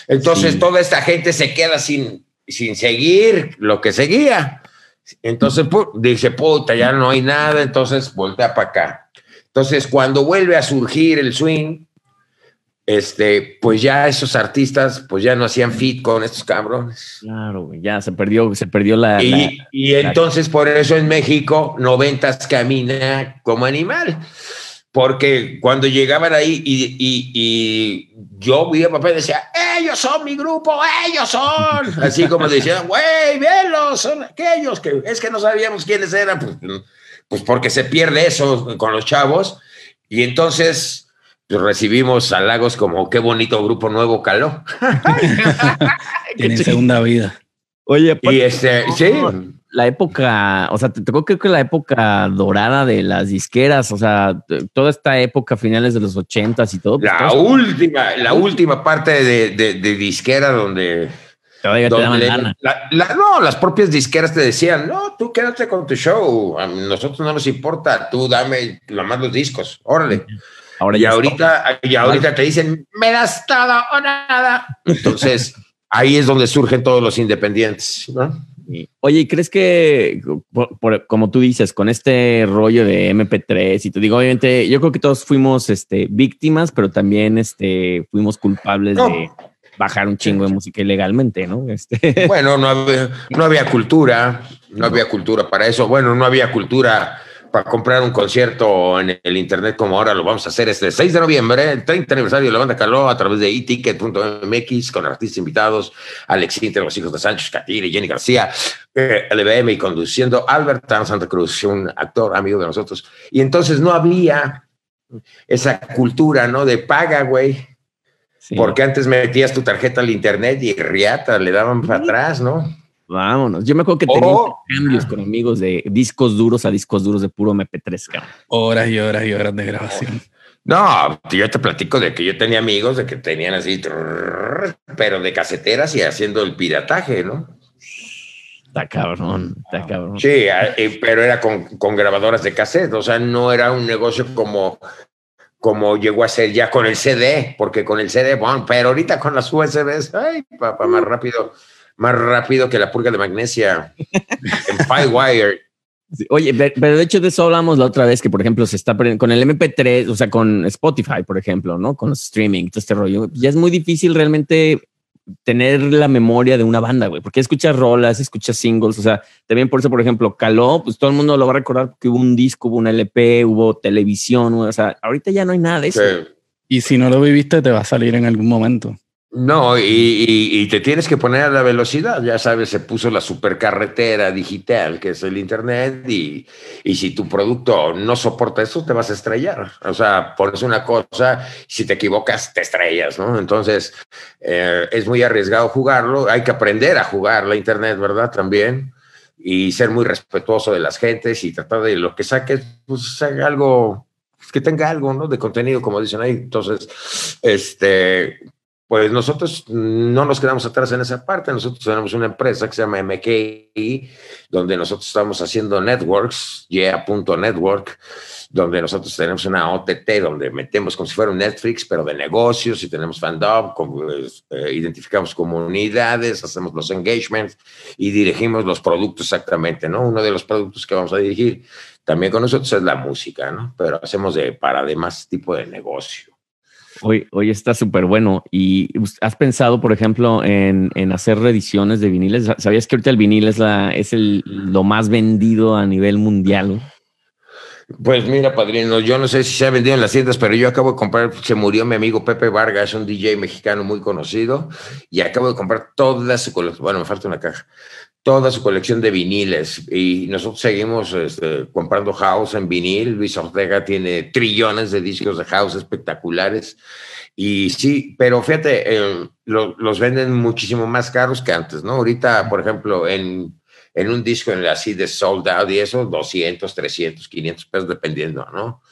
Entonces Sí. toda esta gente se queda sin, sin seguir lo que seguía. Entonces pu- dice, puta, ya no hay nada, entonces voltea para acá. Entonces, cuando vuelve a surgir el swing, este, pues ya esos artistas, pues ya no hacían fit con estos cabrones. Claro, ya se perdió, se perdió la. Y, la- y entonces por eso en México, noventas camina como animal. Porque cuando llegaban ahí y, y- y yo vi a papá y decía, ellos son mi grupo, ellos son. Así como decían, güey, vélos, son aquellos que es que no sabíamos quiénes eran. Pues, pues porque se pierde eso con los chavos. Y entonces pues, recibimos halagos como qué bonito grupo nuevo caló. Tienen segunda vida. Oye, Y aparte, este, sí, la época, o sea, te tocó creo que la época dorada de las disqueras, o sea, toda esta época, finales de los ochentas y todo. pues, La última, la última parte de, de- de disquera donde, todavía te donde daban le- lana. la- la- no, las propias disqueras te decían, no, tú quédate con tu show, a nosotros no nos importa, tú dame nomás los discos, órale. Ahora Y ahorita, y ahorita te dicen, me das todo o nada. Entonces, ahí es donde surgen todos los independientes, ¿no? Oye, ¿y crees que, por- por- como tú dices, con este rollo de MP3 y te digo, obviamente, yo creo que todos fuimos este, víctimas, pero también este, fuimos culpables No. de bajar un chingo de música ilegalmente, ¿no? Este, Bueno, no había, no había cultura, no había cultura para eso. Bueno, no había cultura para comprar un concierto en el internet como ahora lo vamos a hacer este 6 de noviembre, el 30 aniversario de la banda Caló a través de eticket.mx con artistas invitados, Alex Inter, los hijos de Sánchez Catire, Jenny García, eh, LBM y conduciendo Albert Tan Santa Cruz, un actor amigo de nosotros. Y entonces no había esa cultura, ¿no? De paga, güey. sí. Porque antes metías tu tarjeta al internet y riata, le daban para atrás, ¿no? Vámonos. Yo me acuerdo que Oh. tenía cambios con amigos de discos duros a discos duros de puro MP3, cabrón. Horas y horas y horas de grabación. No, yo te platico de que yo tenía amigos de que tenían así, pero de caseteras y haciendo el pirataje, ¿no? Está cabrón, está cabrón. Sí, eh, pero era con, con grabadoras de cassette, o sea, no era un negocio como, como llegó a ser ya con el CD, porque con el CD, bueno, pero ahorita con las USBs, ay, papá, más rápido, más rápido que la purga de magnesia en Firewire. Sí, Oye, pe- pero de hecho de eso hablamos la otra vez que, por ejemplo, se está con el MP3, o sea, con Spotify, por ejemplo, ¿no? Con los streaming, todo este rollo. Ya es muy difícil realmente tener la memoria de una banda, güey, porque escuchas rolas, escuchas singles, o sea, también por eso, por ejemplo, Caló, pues todo el mundo lo va a recordar porque hubo un disco, hubo un LP, hubo televisión, o sea, ahorita ya no hay nada de eso. Sí. Y si no lo viviste, te va a salir en algún momento. No, y, te tienes que poner a la velocidad. Ya sabes, se puso la supercarretera digital, que es el Internet, y, y si tu producto no soporta eso, te vas a estrellar. O sea, pones una cosa, si te equivocas, te estrellas, ¿no? Entonces, eh, es muy arriesgado jugarlo. Hay que aprender a jugar la Internet, ¿verdad? También. Y ser muy respetuoso de las gentes y tratar de lo que saques, pues algo, pues, que tenga algo, ¿no? De contenido, como dicen ahí. Entonces, este pues nosotros no nos quedamos atrás en esa parte. Nosotros tenemos una empresa que se llama MKI, donde nosotros estamos haciendo networks, yeah.network, donde nosotros tenemos una OTT, donde metemos como si fuera un Netflix, pero de negocios, y tenemos fandom, eh, identificamos comunidades, hacemos los engagements y dirigimos los productos exactamente, ¿no? Uno de los productos que vamos a dirigir también con nosotros es la música, ¿no? Pero hacemos de, para demás tipo de negocio. Hoy, hoy está súper bueno. ¿Y has pensado, por ejemplo, en, en, hacer reediciones de viniles? ¿Sabías que ahorita el vinil es, la, es el, lo más vendido a nivel mundial? Pues mira, padrino, yo no sé si se ha vendido en las tiendas, pero yo acabo de comprar, se murió mi amigo Pepe Vargas, un DJ mexicano muy conocido, y acabo de comprar toda su colección, bueno, me falta una caja, toda su colección de viniles y nosotros seguimos este, comprando house en vinil. Luis Ortega tiene trillones de discos de house espectaculares y sí, pero fíjate, eh, los venden muchísimo más caros que antes, ¿no? Ahorita, por ejemplo, en, en un disco en así de sold out y eso, 200, 300, 500 pesos dependiendo, ¿no?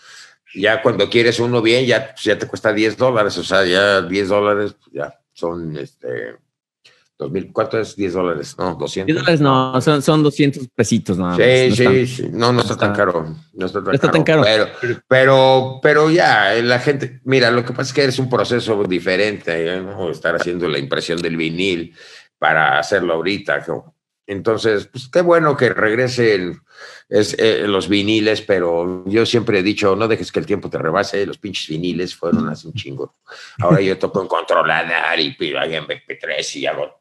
Ya cuando quieres uno bien, ya, ya te cuesta 10 dólares, o sea, ya 10 dólares, ya son este 2000, ¿cuánto es 10 dólares? No, 200. 10 dólares no, son, son 200 pesitos nada más. Sí, no sí, sí, no, no está, tan caro. No está tan, está caro, tan caro. Pero, pero, pero ya, la gente, mira, lo que pasa es que es un proceso diferente, ¿eh? ¿no? Estar haciendo la impresión del vinil para hacerlo ahorita. Entonces, pues qué bueno que regresen es, eh, los viniles, pero yo siempre he dicho, no dejes que el tiempo te rebase, los pinches viniles fueron así un chingo. Ahora yo toco en controladar y pido ahí en BP3 y hago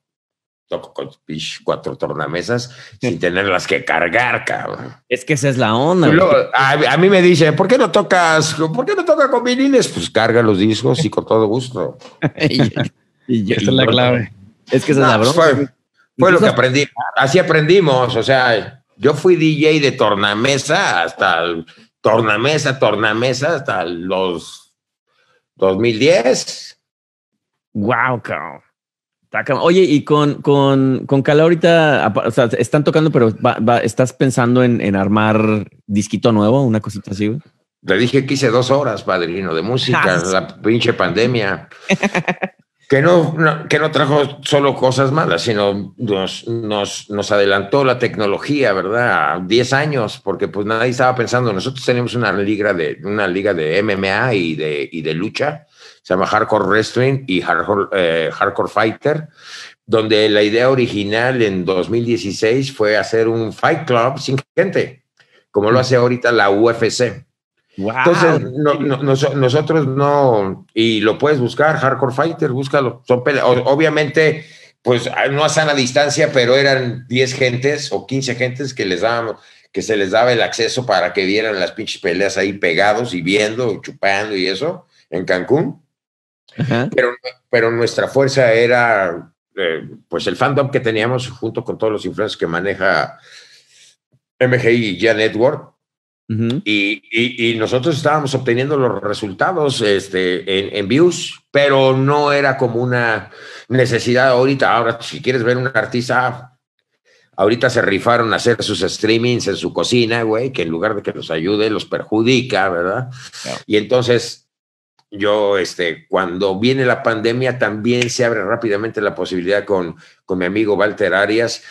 cuatro tornamesas sin tenerlas que cargar, cabrón. Es que esa es la onda. a, mí me dice, ¿por qué no tocas, por qué no tocas con viniles? Pues carga los discos y con todo gusto. y, esa es la clave. Es que esa es la broma. Fue, fue lo que aprendí. Así aprendimos. O sea, yo fui DJ de tornamesa hasta el, tornamesa, tornamesa hasta los 2010. Wow, cabrón. Oye, y con, con, con Cala ahorita, o sea, están tocando, pero ¿estás pensando en, armar disquito nuevo, una cosita así? Le dije que hice dos horas, padrino, de música, ah, la pinche pandemia. que no, que no trajo solo cosas malas, sino nos, nos, nos adelantó la tecnología, ¿verdad? Diez años, porque pues nadie estaba pensando, nosotros tenemos una liga de, una liga de MMA y de, y de lucha, se llama Hardcore Wrestling y Hardcore, eh, Hardcore Fighter, donde la idea original en 2016 fue hacer un Fight Club sin gente, como lo hace ahorita la UFC. Entonces, nosotros no, y lo puedes buscar, Hardcore Fighter, búscalo. Son obviamente, pues no a sana distancia, pero eran 10 gentes o 15 gentes que les daban, que se les daba el acceso para que vieran las pinches peleas ahí pegados y viendo, chupando y eso en Cancún. Pero, pero nuestra fuerza era eh, pues el fandom que teníamos junto con todos los influencers que maneja MGI y Ya Network. y, y, nosotros estábamos obteniendo los resultados este, en, en, views, pero no era como una necesidad ahorita. Ahora, si quieres ver un artista, ahorita se rifaron a hacer sus streamings en su cocina, güey, que en lugar de que los ayude, los perjudica, ¿verdad? Y entonces yo, este, cuando viene la pandemia, también se abre rápidamente la posibilidad con, con mi amigo Walter Arias,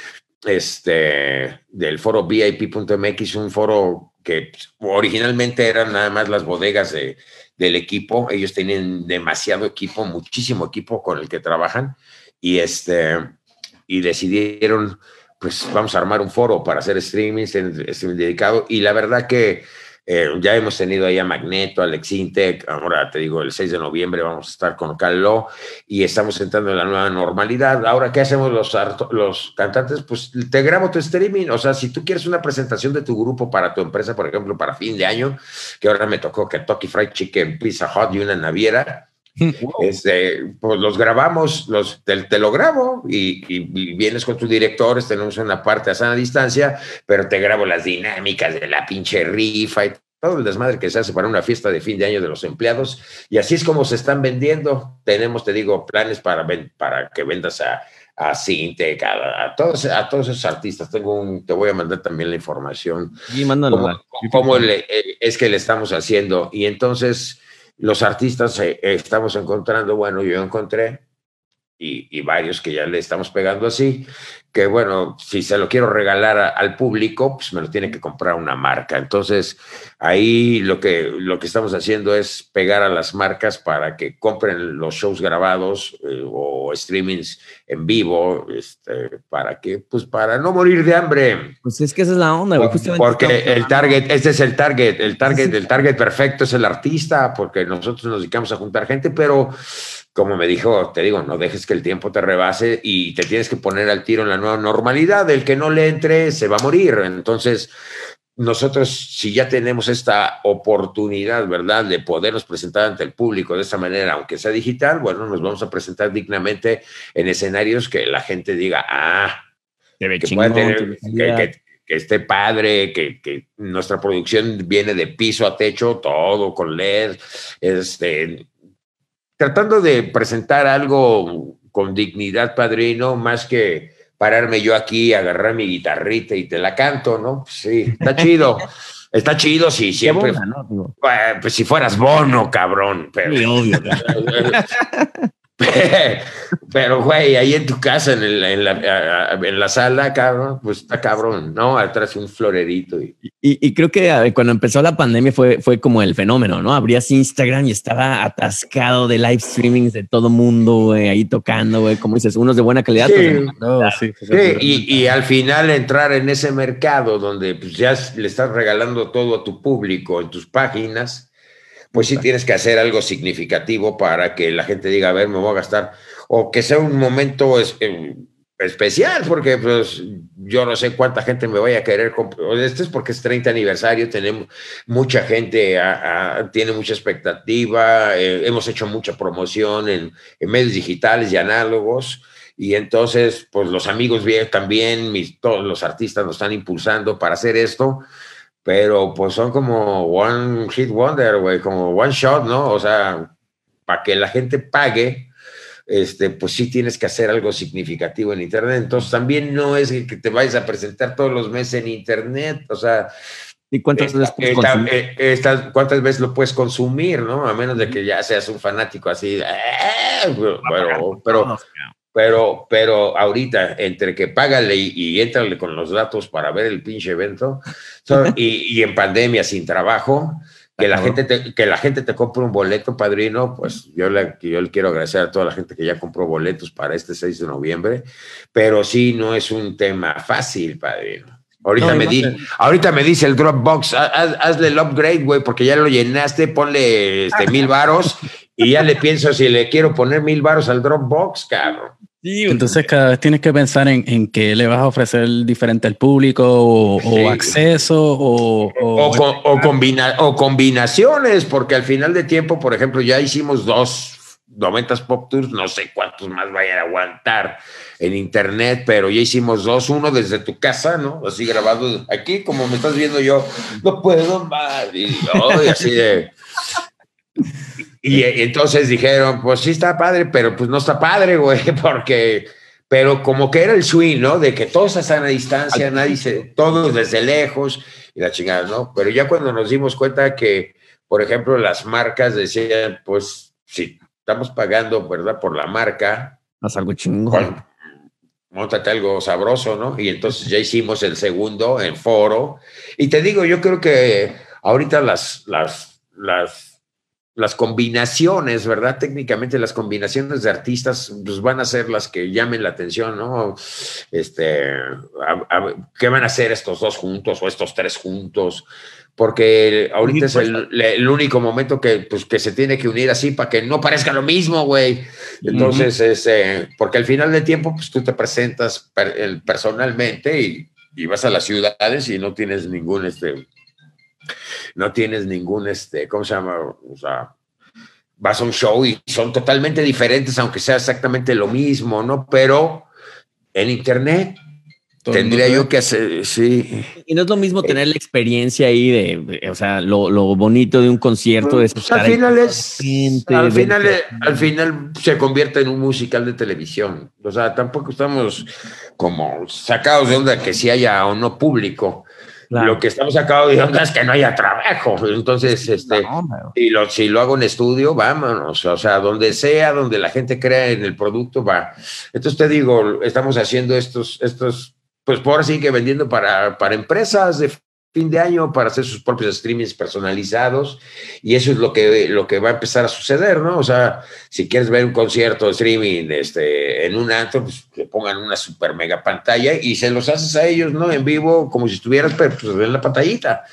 este, del foro VIP.mx, un foro que originalmente eran nada más las bodegas de, del equipo. Ellos tienen demasiado equipo, muchísimo equipo con el que trabajan y, este, y decidieron, pues vamos a armar un foro para hacer streaming, streaming dedicado. Y la verdad que eh, ya hemos tenido ahí a Magneto, Alex Intec, ahora te digo, el 6 de noviembre vamos a estar con Caló y estamos entrando en la nueva normalidad. Ahora, ¿qué hacemos los, los cantantes? Pues te grabo tu streaming, o sea, si tú quieres una presentación de tu grupo para tu empresa, por ejemplo, para fin de año, que ahora me tocó que Kentucky Fried Chicken, Pizza Hut y una naviera, este, pues los grabamos, los, te, lo grabo y, vienes con tus directores, tenemos una parte a sana distancia, pero te grabo las dinámicas de la pinche rifa y todo el desmadre que se hace para una fiesta de fin de año de los empleados. Y así es como se están vendiendo. Tenemos, te digo, planes para, para que vendas a, a Sintec, a, todos, a todos esos artistas. Tengo un, te voy a mandar también la información. Y mándalo. Cómo, es que le estamos haciendo. Y entonces los artistas eh, estamos encontrando, bueno, yo encontré y, y varios que ya le estamos pegando así, que bueno, si se lo quiero regalar a- al público, pues me lo tiene que comprar una marca. Entonces, ahí lo que, lo que estamos haciendo es pegar a las marcas para que compren los shows grabados eh, o streamings en vivo, este, para que, pues para no morir de hambre. Pues es que esa es la onda, güey. Justamente Porque el target, este es el target, el target, el target perfecto es el artista, porque nosotros nos dedicamos a juntar gente, pero como me dijo, te digo, no dejes que el tiempo te rebase y te tienes que poner al tiro en la nueva normalidad. El que no le entre se va a morir. Entonces, nosotros, si ya tenemos esta oportunidad, ¿verdad?, de podernos presentar ante el público de esta manera, aunque sea digital, bueno, nos vamos a presentar dignamente en escenarios que la gente diga, ah, chingón, tener- que- que esté padre, que, que nuestra producción viene de piso a techo, todo con LED, este, tratando de presentar algo con dignidad, padrino, más que pararme yo aquí, agarrar mi guitarrita y te la canto, ¿no? Pues sí, está chido. Está chido si siempre, eh, pues si fueras bono, cabrón, pero... sí, obvio. Pero, güey, ahí en tu casa, en, el- en la, en la sala, cabrón, pues está cabrón, ¿no? Atrás un florerito. Y, Y, y creo que cuando empezó la pandemia fue, fue como el fenómeno, ¿no? Abrías Instagram y estaba atascado de live streamings de todo mundo, güey, ahí tocando, güey, como dices, unos de buena calidad. Sí. pues, No, sí, sí, Sí, y, y al final entrar en ese mercado donde pues, ya le estás regalando todo a tu público en tus páginas, pues sí tienes que hacer algo significativo para que la gente diga, a ver, me voy a gastar, o que sea un momento es- eh, especial, porque pues yo no sé cuánta gente me vaya a querer. comp- o Este es porque es 30 aniversario, tenemos mucha gente, ah, ah, tiene mucha expectativa, eh, hemos hecho mucha promoción en, en medios digitales y análogos. Y entonces, pues los amigos bien también, mis, todos los artistas nos están impulsando para hacer esto, pero pues son como one hit wonder, güey, como one shot, ¿no? O sea, para que la gente pague, este, pues sí tienes que hacer algo significativo en Internet. Entonces también no es que te vayas a presentar todos los meses en Internet, o sea, ¿Y cuántas esta- veces puedes esta- consumir? eh, esta- ¿Cuántas veces lo puedes consumir, no? A menos de que ya seas un fanático así, "Eh", pero, pero, pero, pero ahorita, entre que págale y, y éntrale con los datos para ver el pinche evento, so- y, y en pandemia sin trabajo, que la, gente te, que la gente te compre un boleto, padrino, pues yo le, yo le quiero agradecer a toda la gente que ya compró boletos para este 6 de noviembre, pero sí no es un tema fácil, padrino. Ahorita, No, me no di, sé. ahorita me dice el Dropbox, "Ha- haz- hazle el upgrade, güey, porque ya lo llenaste, ponle este, mil varos y ya le pienso si le quiero poner mil varos al Dropbox, cabrón. Entonces cada vez tienes que pensar en, en qué le vas a ofrecer diferente al público o, acceso o, o- O, o combina- o combinaciones, porque al final de tiempo, por ejemplo, ya hicimos dos 90s Pop Tours, no sé cuántos más vayan a aguantar en internet, pero ya hicimos dos, uno desde tu casa, ¿no? Así grabado aquí, como me estás viendo yo, no puedo más, y, ay, así de... Y, entonces dijeron, pues sí está padre, pero pues no está padre, güey, porque... Pero como que era el swing, ¿no? De que todos están a distancia, nadie se... Todos desde lejos y la chingada, ¿no? Pero ya cuando nos dimos cuenta que, por ejemplo, las marcas decían, pues, si estamos pagando, ¿verdad? Por la marca, Haz algo chingón. Móntate algo sabroso, ¿no? Y entonces ya hicimos el segundo en foro. Y te digo, yo creo que ahorita las, las, las, las combinaciones, ¿verdad? Técnicamente las combinaciones de artistas pues, van a ser las que llamen la atención, ¿no? Este, a- a- ¿qué van a hacer estos dos juntos o estos tres juntos? Porque ahorita es el, el único momento que, pues, que se tiene que unir así para que no parezca lo mismo, güey. Entonces, es, eh, porque al final del tiempo, pues tú te presentas per- personalmente y, y vas a las ciudades y no tienes ningún, este, no tienes ningún, este, ¿cómo se llama? O sea, vas a un show y son totalmente diferentes, aunque sea exactamente lo mismo, ¿no? Pero en internet tendría te yo que hacer, sí. Y no es lo mismo tener la experiencia ahí de, de- o sea, lo, lo bonito de un concierto. es Pues, estar al final es, gente, al final, es- al final se convierte en un musical de televisión. O sea, tampoco estamos como sacados de onda que si haya o no público. Claro. Lo que estamos sacando de onda es que no haya trabajo. Entonces, este, No, y lo, si lo hago en estudio, vámonos. O sea, donde sea, donde la gente crea en el producto, va. Entonces te digo, estamos haciendo estos, estos, pues por así que vendiendo para, para empresas de fin de año para hacer sus propios streamings personalizados y eso es lo que, lo que va a empezar a suceder, ¿no? O sea, si quieres ver un concierto de streaming este, en un antro, pues que pongan una super mega pantalla y se los haces a ellos, ¿no? En vivo, como si estuvieras pero, pues, en la pantallita.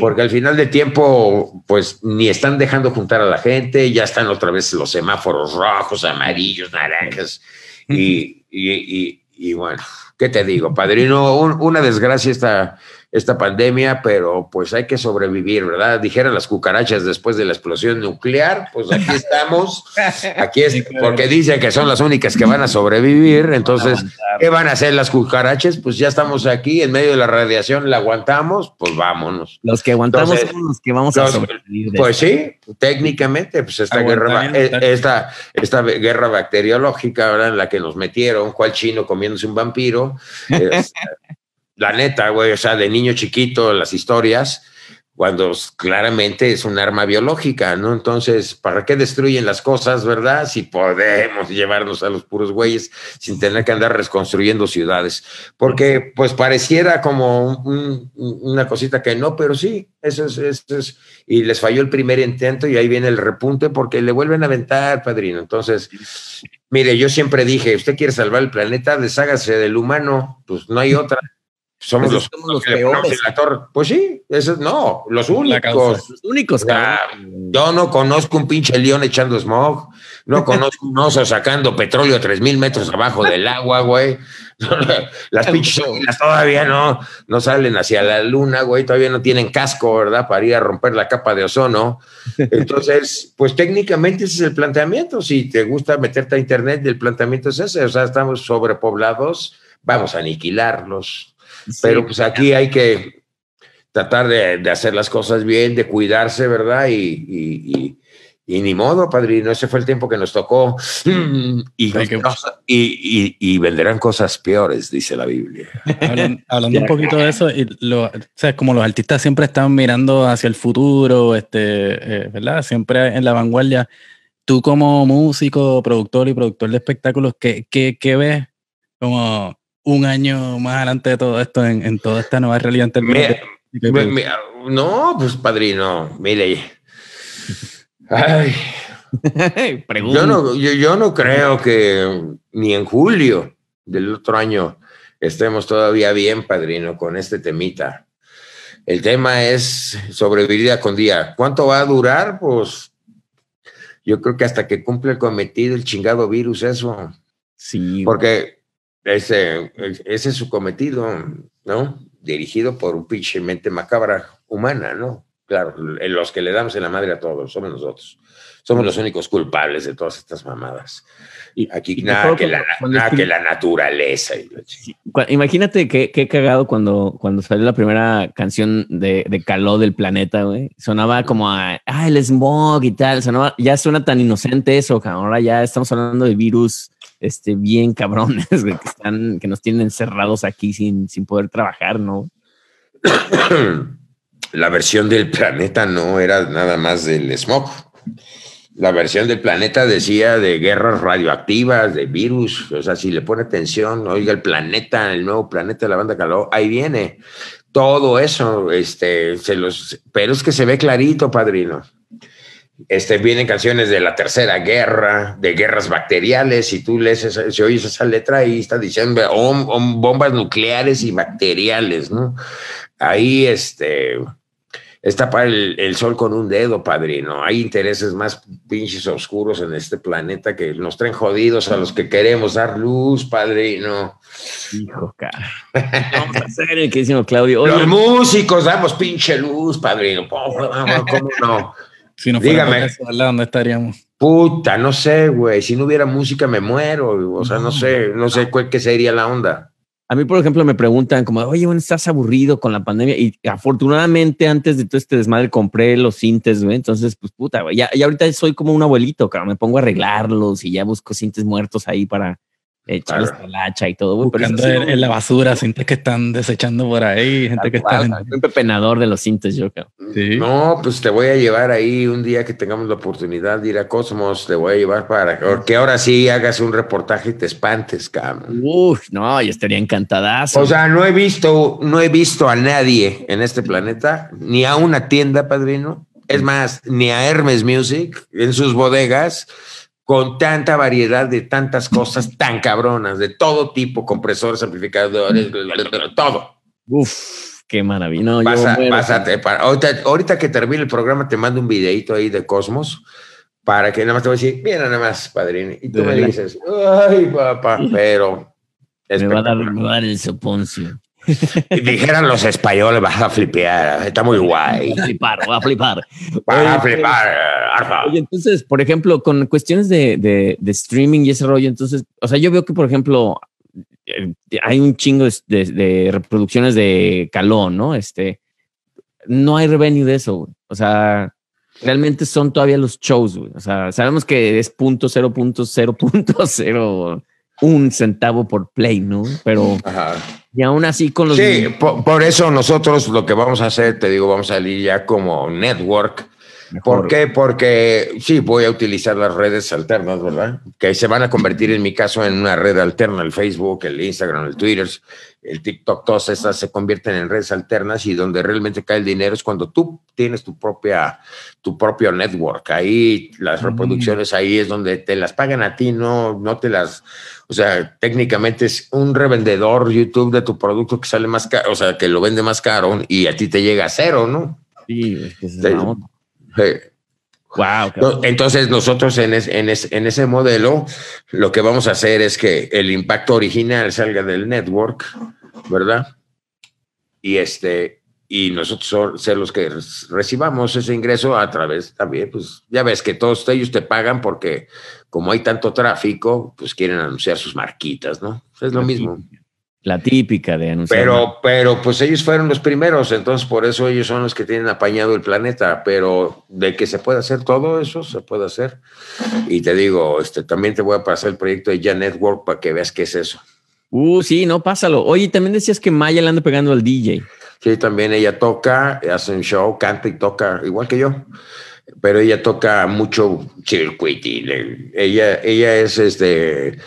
Porque al final de tiempo, pues ni están dejando juntar a la gente, ya están otra vez los semáforos rojos, amarillos, naranjas. Y, y, y, y bueno, ¿qué te digo, padrino? Un- una desgracia esta, esta pandemia, pero pues hay que sobrevivir, ¿verdad? Dijeron las cucarachas después de la explosión nuclear, pues aquí estamos, aquí es, porque dicen que son las únicas que van a sobrevivir, entonces, ¿qué van a hacer las cucarachas? Pues ya estamos aquí, en medio de la radiación, la aguantamos, pues vámonos. Los que aguantamos Entonces, somos los que vamos a sobrevivir. Pues esto. sí, técnicamente, pues esta guerra, eh, esta, esta guerra bacteriológica, ¿verdad? En la que nos metieron, cual chino comiéndose un vampiro. es- la neta, güey, o sea, de niño chiquito, las historias, cuando claramente es un arma biológica, ¿no? Entonces, ¿para qué destruyen las cosas, verdad? Si podemos llevarnos a los puros güeyes sin tener que andar reconstruyendo ciudades. Porque, pues, pareciera como un- una cosita que no, pero sí, eso es, eso es. Y les falló el primer intento y ahí viene el repunte porque le vuelven a aventar, padrino. Entonces, mire, yo siempre dije, usted quiere salvar el planeta, deshágase del humano, pues no hay otra. Somos Pues los, somos los que le ponemos peores. en la torre. Pues sí, eso es- no, los únicos. Los únicos, Ah, cabrón. Yo no conozco un pinche león echando smog. No conozco un oso sacando petróleo a tres mil metros abajo del agua, güey. Las pinches águilas todavía no, no salen hacia la luna, güey. Todavía no tienen casco, ¿verdad? Para ir a romper la capa de ozono. Entonces, pues técnicamente ese es el planteamiento. Si te gusta meterte a internet, el planteamiento es ese. O sea, estamos sobrepoblados, vamos a aniquilarlos. Pero pues aquí hay que tratar de, de hacer las cosas bien, de cuidarse, ¿verdad? Y, y, y- y ni modo, padrino, ese fue el tiempo que nos tocó. Y, que- y, venderán cosas peores, dice la Biblia. Hablan- hablando un poquito de eso, y lo, o sea, como los artistas siempre están mirando hacia el futuro, este, eh, ¿verdad? Siempre en la vanguardia. Tú como músico, productor y productor de espectáculos, ¿qué, qué, qué ves como un año más adelante de todo esto en, en toda esta nueva realidad Me- de producción? me- no, pues padrino, mire. Ay, Pregunta. yo, no, yo, yo no creo que ni en julio del otro año estemos todavía bien, padrino, con este temita. El tema es sobrevivir día con día. ¿Cuánto va a durar? Pues yo creo que hasta que cumple el cometido el chingado virus, eso. Sí, Porque ese, ese es su cometido, ¿no? Dirigido por un pinche mente macabra humana, ¿no? Claro, en los que le damos en la madre a todos, somos nosotros. Somos los únicos culpables de todas estas mamadas. Y- Aquí y nada, que la, nada que la naturaleza. Imagínate qué, qué cagado cuando, cuando salió la primera canción de, de Caló del planeta, güey. Sonaba como a ah, el smog y tal. Sonaba, ya suena tan inocente eso, cabrón. Ahora ya estamos hablando de virus este, bien cabrones, que, están, que nos tienen encerrados aquí sin, sin poder trabajar, ¿no? la versión del planeta no era nada más del smog. La versión del planeta decía de guerras radioactivas, de virus. O sea, si le pone atención, oiga, el planeta, el nuevo planeta de la banda Caló, ahí viene. Todo eso, este, pero es que se ve clarito, padrino. Este, vienen canciones de la tercera guerra, de guerras bacteriales, y tú lees, esa, si oyes esa letra, ahí está diciendo "Om- om- bombas nucleares y bacteriales, ¿no? Ahí, este, está para el, el sol con un dedo, padrino. Hay intereses más pinches oscuros en este planeta que nos traen jodidos a los que queremos dar luz, padrino. Hijo, cara. Vamos a hacer el Claudio. Oye, Los músicos damos pinche luz, padrino. ¿Cómo no? Si no fuera Dígame. ¿verdad? ¿Dónde estaríamos? Puta, no sé, güey. Si no hubiera música me muero. O sea, no sé, no sé cuál que sería la onda. A mí, por ejemplo, me preguntan como, oye, bueno, estás aburrido con la pandemia. Y afortunadamente, antes de todo este desmadre, compré los cintes, güey. Entonces, pues puta, güey. Ya, ya ahorita soy como un abuelito, cabrón. Me pongo a arreglarlos y ya busco cintes muertos ahí para, echarles Claro. la hacha y todo, güey. Pero Buscando sí, en, en la basura, sientes que están desechando por ahí, gente que está. Wow, un pepenador de los cintes, yo creo. Sí. No, pues te voy a llevar ahí un día que tengamos la oportunidad de ir a Cosmos, te voy a llevar para que ahora sí hagas un reportaje y te espantes, cabrón. Uf, no, yo estaría encantadazo. O sea, no he visto, no he visto a nadie en este planeta, ni a una tienda, padrino. Es más, ni a Hermes Music en sus bodegas, con tanta variedad de tantas cosas tan cabronas, de todo tipo, compresores, amplificadores, todo. Uf, qué maravilla. No, Pasa- pásate, para- ahorita, ahorita que termine el programa, te mando un videito ahí de Cosmos para que nada más te voy a decir, mira nada más, padrino. Y tú De me verdad. dices, ay, papá, pero. me va, a dar, me va a dar el soponcio. Dijeran los españoles, vas a flipear, está muy guay. Va a flipar, va a flipar. Vas a flipar. Oye, entonces, por ejemplo, con cuestiones de, de, de streaming y ese rollo, entonces, o sea, yo veo que, por ejemplo, eh, hay un chingo de, de- de reproducciones de Calón, ¿no? Este, no hay revenue de eso, güey. O sea, realmente son todavía los shows, güey. O sea, sabemos que es punto cero punto cero punto cero un centavo por play, ¿no? Pero Ajá. Y aún así con los Sí, por, por eso nosotros lo que vamos a hacer, te digo, vamos a salir ya como network. Mejor, ¿Por qué? Porque sí, voy a utilizar las redes alternas, ¿verdad? Que se van a convertir en mi caso en una red alterna, el Facebook, el Instagram, el Twitter, el TikTok, todas estas se convierten en redes alternas y donde realmente cae el dinero es cuando tú tienes tu propia, tu propio network. Ahí las Mm. reproducciones, ahí es donde te las pagan a ti, no, no te las, o sea, técnicamente es un revendedor YouTube de tu producto que sale más caro, o sea, que lo vende más caro y a ti te llega a cero, ¿no? Sí, es que es Sí. Wow, no, Entonces nosotros en, es- en, es- en ese modelo lo que vamos a hacer es que el impacto original salga del network, ¿verdad? Y este y nosotros so- ser los que recibamos ese ingreso a través también, pues ya ves que todos ellos te pagan porque como hay tanto tráfico, pues quieren anunciar sus marquitas, ¿no? Es lo mismo. La típica de anunciar. Pero, pero pues ellos fueron los primeros, entonces por eso ellos son los que tienen apañado el planeta, pero de que se puede hacer todo eso, se puede hacer. Y te digo, este, también te voy a pasar el proyecto de Ya Network para que veas qué es eso. Uh, sí, no, pásalo. Oye, también decías que Maya le anda pegando al DJ. Sí, también ella toca, hace un show, canta y toca igual que yo, pero ella toca mucho circuit y le- ella, ella es este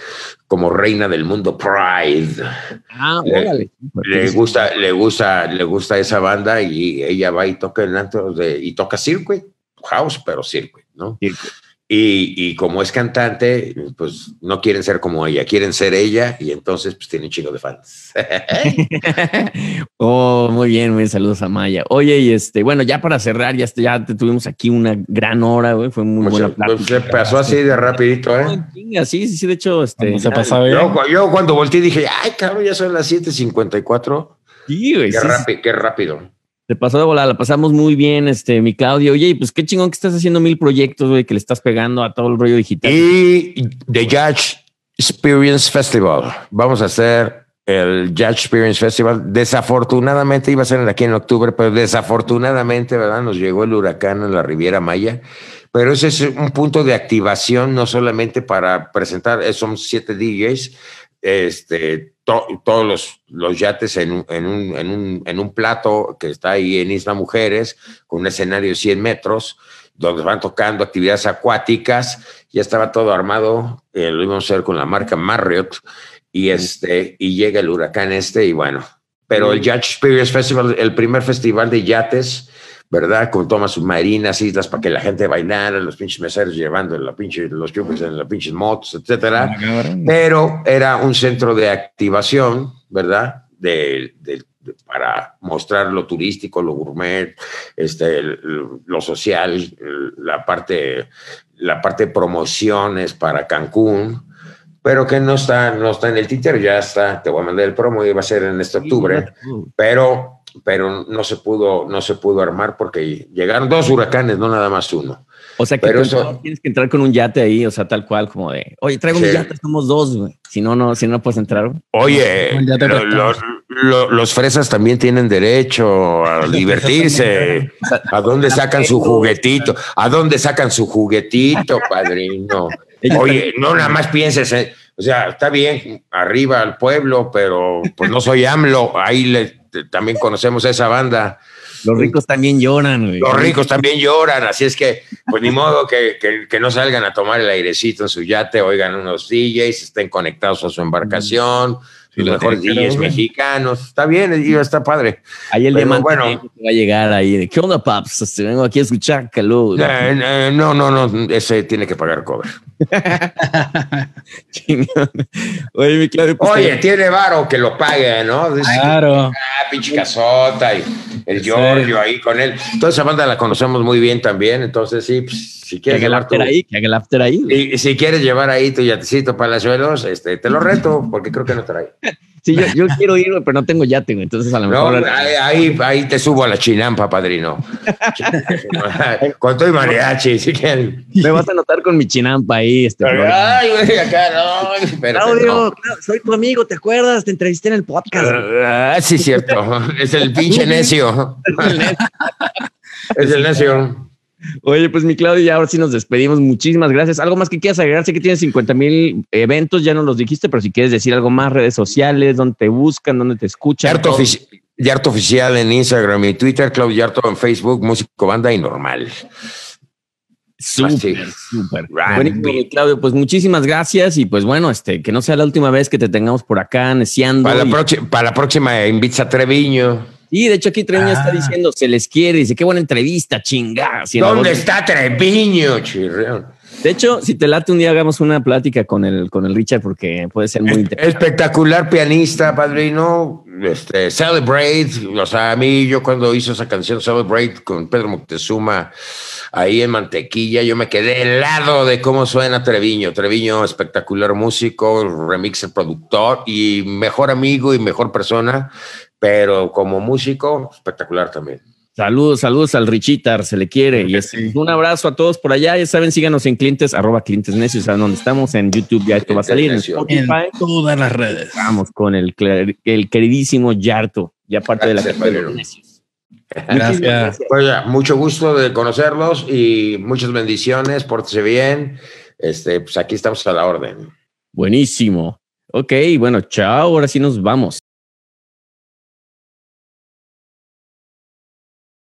como reina del mundo Pride. Ah, Le- órale. le gusta, le gusta, le gusta esa banda y ella va y toca en antros de, y toca circuit, house, pero circuit, ¿no? Circuit. Y, y como es cantante, pues no quieren ser como ella, quieren ser ella y entonces pues tiene un chingo de fans. oh, muy bien, muy bien. Saludos a Maya. Oye, y este, bueno, ya para cerrar, ya, ya te tuvimos aquí una gran hora, güey. Fue muy buena se, plática. se pasó así de rapidito, ¿eh? sí, sí, sí, de hecho, este. Cuando se ya- pasa bien. Yo, yo cuando volteé dije, ay, cabrón, ya son las 7.54. Sí, güey. Qué, sí, rápido, qué rápido. Te pasó de volada, la pasamos muy bien, este, mi Claudio. Oye, pues qué chingón que estás haciendo mil proyectos, güey, que le estás pegando a todo el rollo digital. Y The Judge Experience Festival. Vamos a hacer el Judge Experience Festival. Desafortunadamente iba a ser aquí en octubre, pero desafortunadamente, ¿verdad? Nos llegó el huracán en la Riviera Maya. Pero ese es un punto de activación, no solamente para presentar, eh, son siete DJs, este, to- todos los, los yates en, un- en, un, en, un, en un plato que está ahí en Isla Mujeres, con un escenario de 100 metros, donde van tocando actividades acuáticas. Ya estaba todo armado, eh, lo íbamos a hacer con la marca Marriott, y, este, y llega el huracán este, y bueno. Pero el Yacht Experience Festival, el primer festival de yates, ¿verdad? Con tomas submarinas, islas para que la gente bailara, los pinches meseros llevando la pinche, los chupes en las pinches motos, etcétera Ah, pero era un centro de activación, ¿verdad? De, de- de- para mostrar lo turístico, lo gourmet, este, el- lo social, el- la parte, la parte de promociones para Cancún, pero que no está, no está en el tintero, ya está, te voy a mandar el promo, iba a ser en este octubre, pero, pero no se pudo, no se pudo armar porque llegaron dos huracanes, no nada más uno. O sea que Pero eso- tienes que entrar con un yate ahí, o sea, tal cual, como de, oye, traigo mi Sí. yate, somos dos, güey. Si no, no, si no puedes entrar. Oye, Pues ya te lo- prestamos. lo- lo- los fresas también tienen derecho a divertirse. ¿A dónde sacan su juguetito? ¿A dónde sacan su juguetito, padrino? Oye, no nada más pienses en, O sea, está bien, arriba al pueblo, pero pues no soy AMLO. Ahí le, también conocemos a esa banda. Los ricos también lloran, güey. Los ricos también lloran, así es que, pues ni modo que, que, que no salgan a tomar el airecito en su yate, oigan unos DJs, estén conectados a su embarcación, Sí, los lo mejores DJs mexicanos. Está bien, está padre. Ahí el Pero diamante bueno. va a llegar ahí. ¿Qué onda, paps? Este, vengo aquí a escuchar calor. Eh, eh, no, no, no, ese tiene que pagar cover. Oye, mi Claudio, pues, Oye, te- tiene varo que lo pague, ¿no? Dice, Claro. Ah, pinche casota y el Sí. Giorgio ahí con él. Toda esa banda la conocemos muy bien también, entonces sí, pues, si que quieres el llevar tu, ahí, que haga el after ahí. y, y si quieres llevar ahí tu yatecito palazuelos, este, te lo reto, porque creo que no trae. Sí, yo, yo quiero ir, güey, pero no tengo yate, güey. Entonces, a lo No, mejor. ahí, ahí, ahí te subo a la chinampa, padrino. con todo y mariachi, si quieres. Me vas a notar con mi chinampa ahí. Este. Ay, güey, acá no. espérate, Claudio, no. Claudio, soy tu amigo, ¿te acuerdas? Te entrevisté en el podcast. Ah, sí, cierto. Es el pinche necio. Es el necio. Oye, pues mi Claudio, ya ahora sí nos despedimos. Muchísimas gracias. ¿Algo más que quieras agregar? Sé que tienes 50 mil eventos, ya nos los dijiste, pero si quieres decir algo más, redes sociales, dónde te buscan, dónde te escuchan. Yarto, todo. ofici- Yarto Oficial en Instagram y Twitter, Claudio Yarto en Facebook, Músico Banda y Normal. Súper, súper. Mi Claudio. Pues muchísimas gracias y pues bueno, este, que no sea la última vez que te tengamos por acá neciando. Para la, y- próxima, para la próxima invitas a Treviño. Sí, de hecho aquí Treviño está Ah. diciendo, se les quiere, dice, qué buena entrevista, chingada. ¿Dónde está Treviño, chirrión? De hecho, si te late un día hagamos una plática con el, con el Richard porque puede ser muy interesante. Espectacular pianista, padrino. Este, Celebrate. O sea, a mí, yo cuando hizo esa canción Celebrate con Pedro Moctezuma ahí en Mantequilla, yo me quedé helado de cómo suena Treviño. Treviño, espectacular músico, remixer, productor y mejor amigo y mejor persona, pero como músico, espectacular también. Saludos, saludos al Richitar, se le quiere. Y es, sí. un abrazo a todos por allá. Ya saben, síganos en clientes, arroba clientes necios, saben dónde estamos, en YouTube, ya esto va a salir, en Spotify. todas las redes. Vamos con el, queridísimo Yarto, ya parte de la de los necios. Gracias. Pues ya, mucho gusto de conocerlos y muchas bendiciones, pórtese bien. Este, pues aquí estamos a la orden. Buenísimo. Ok, bueno, chao, ahora sí nos vamos.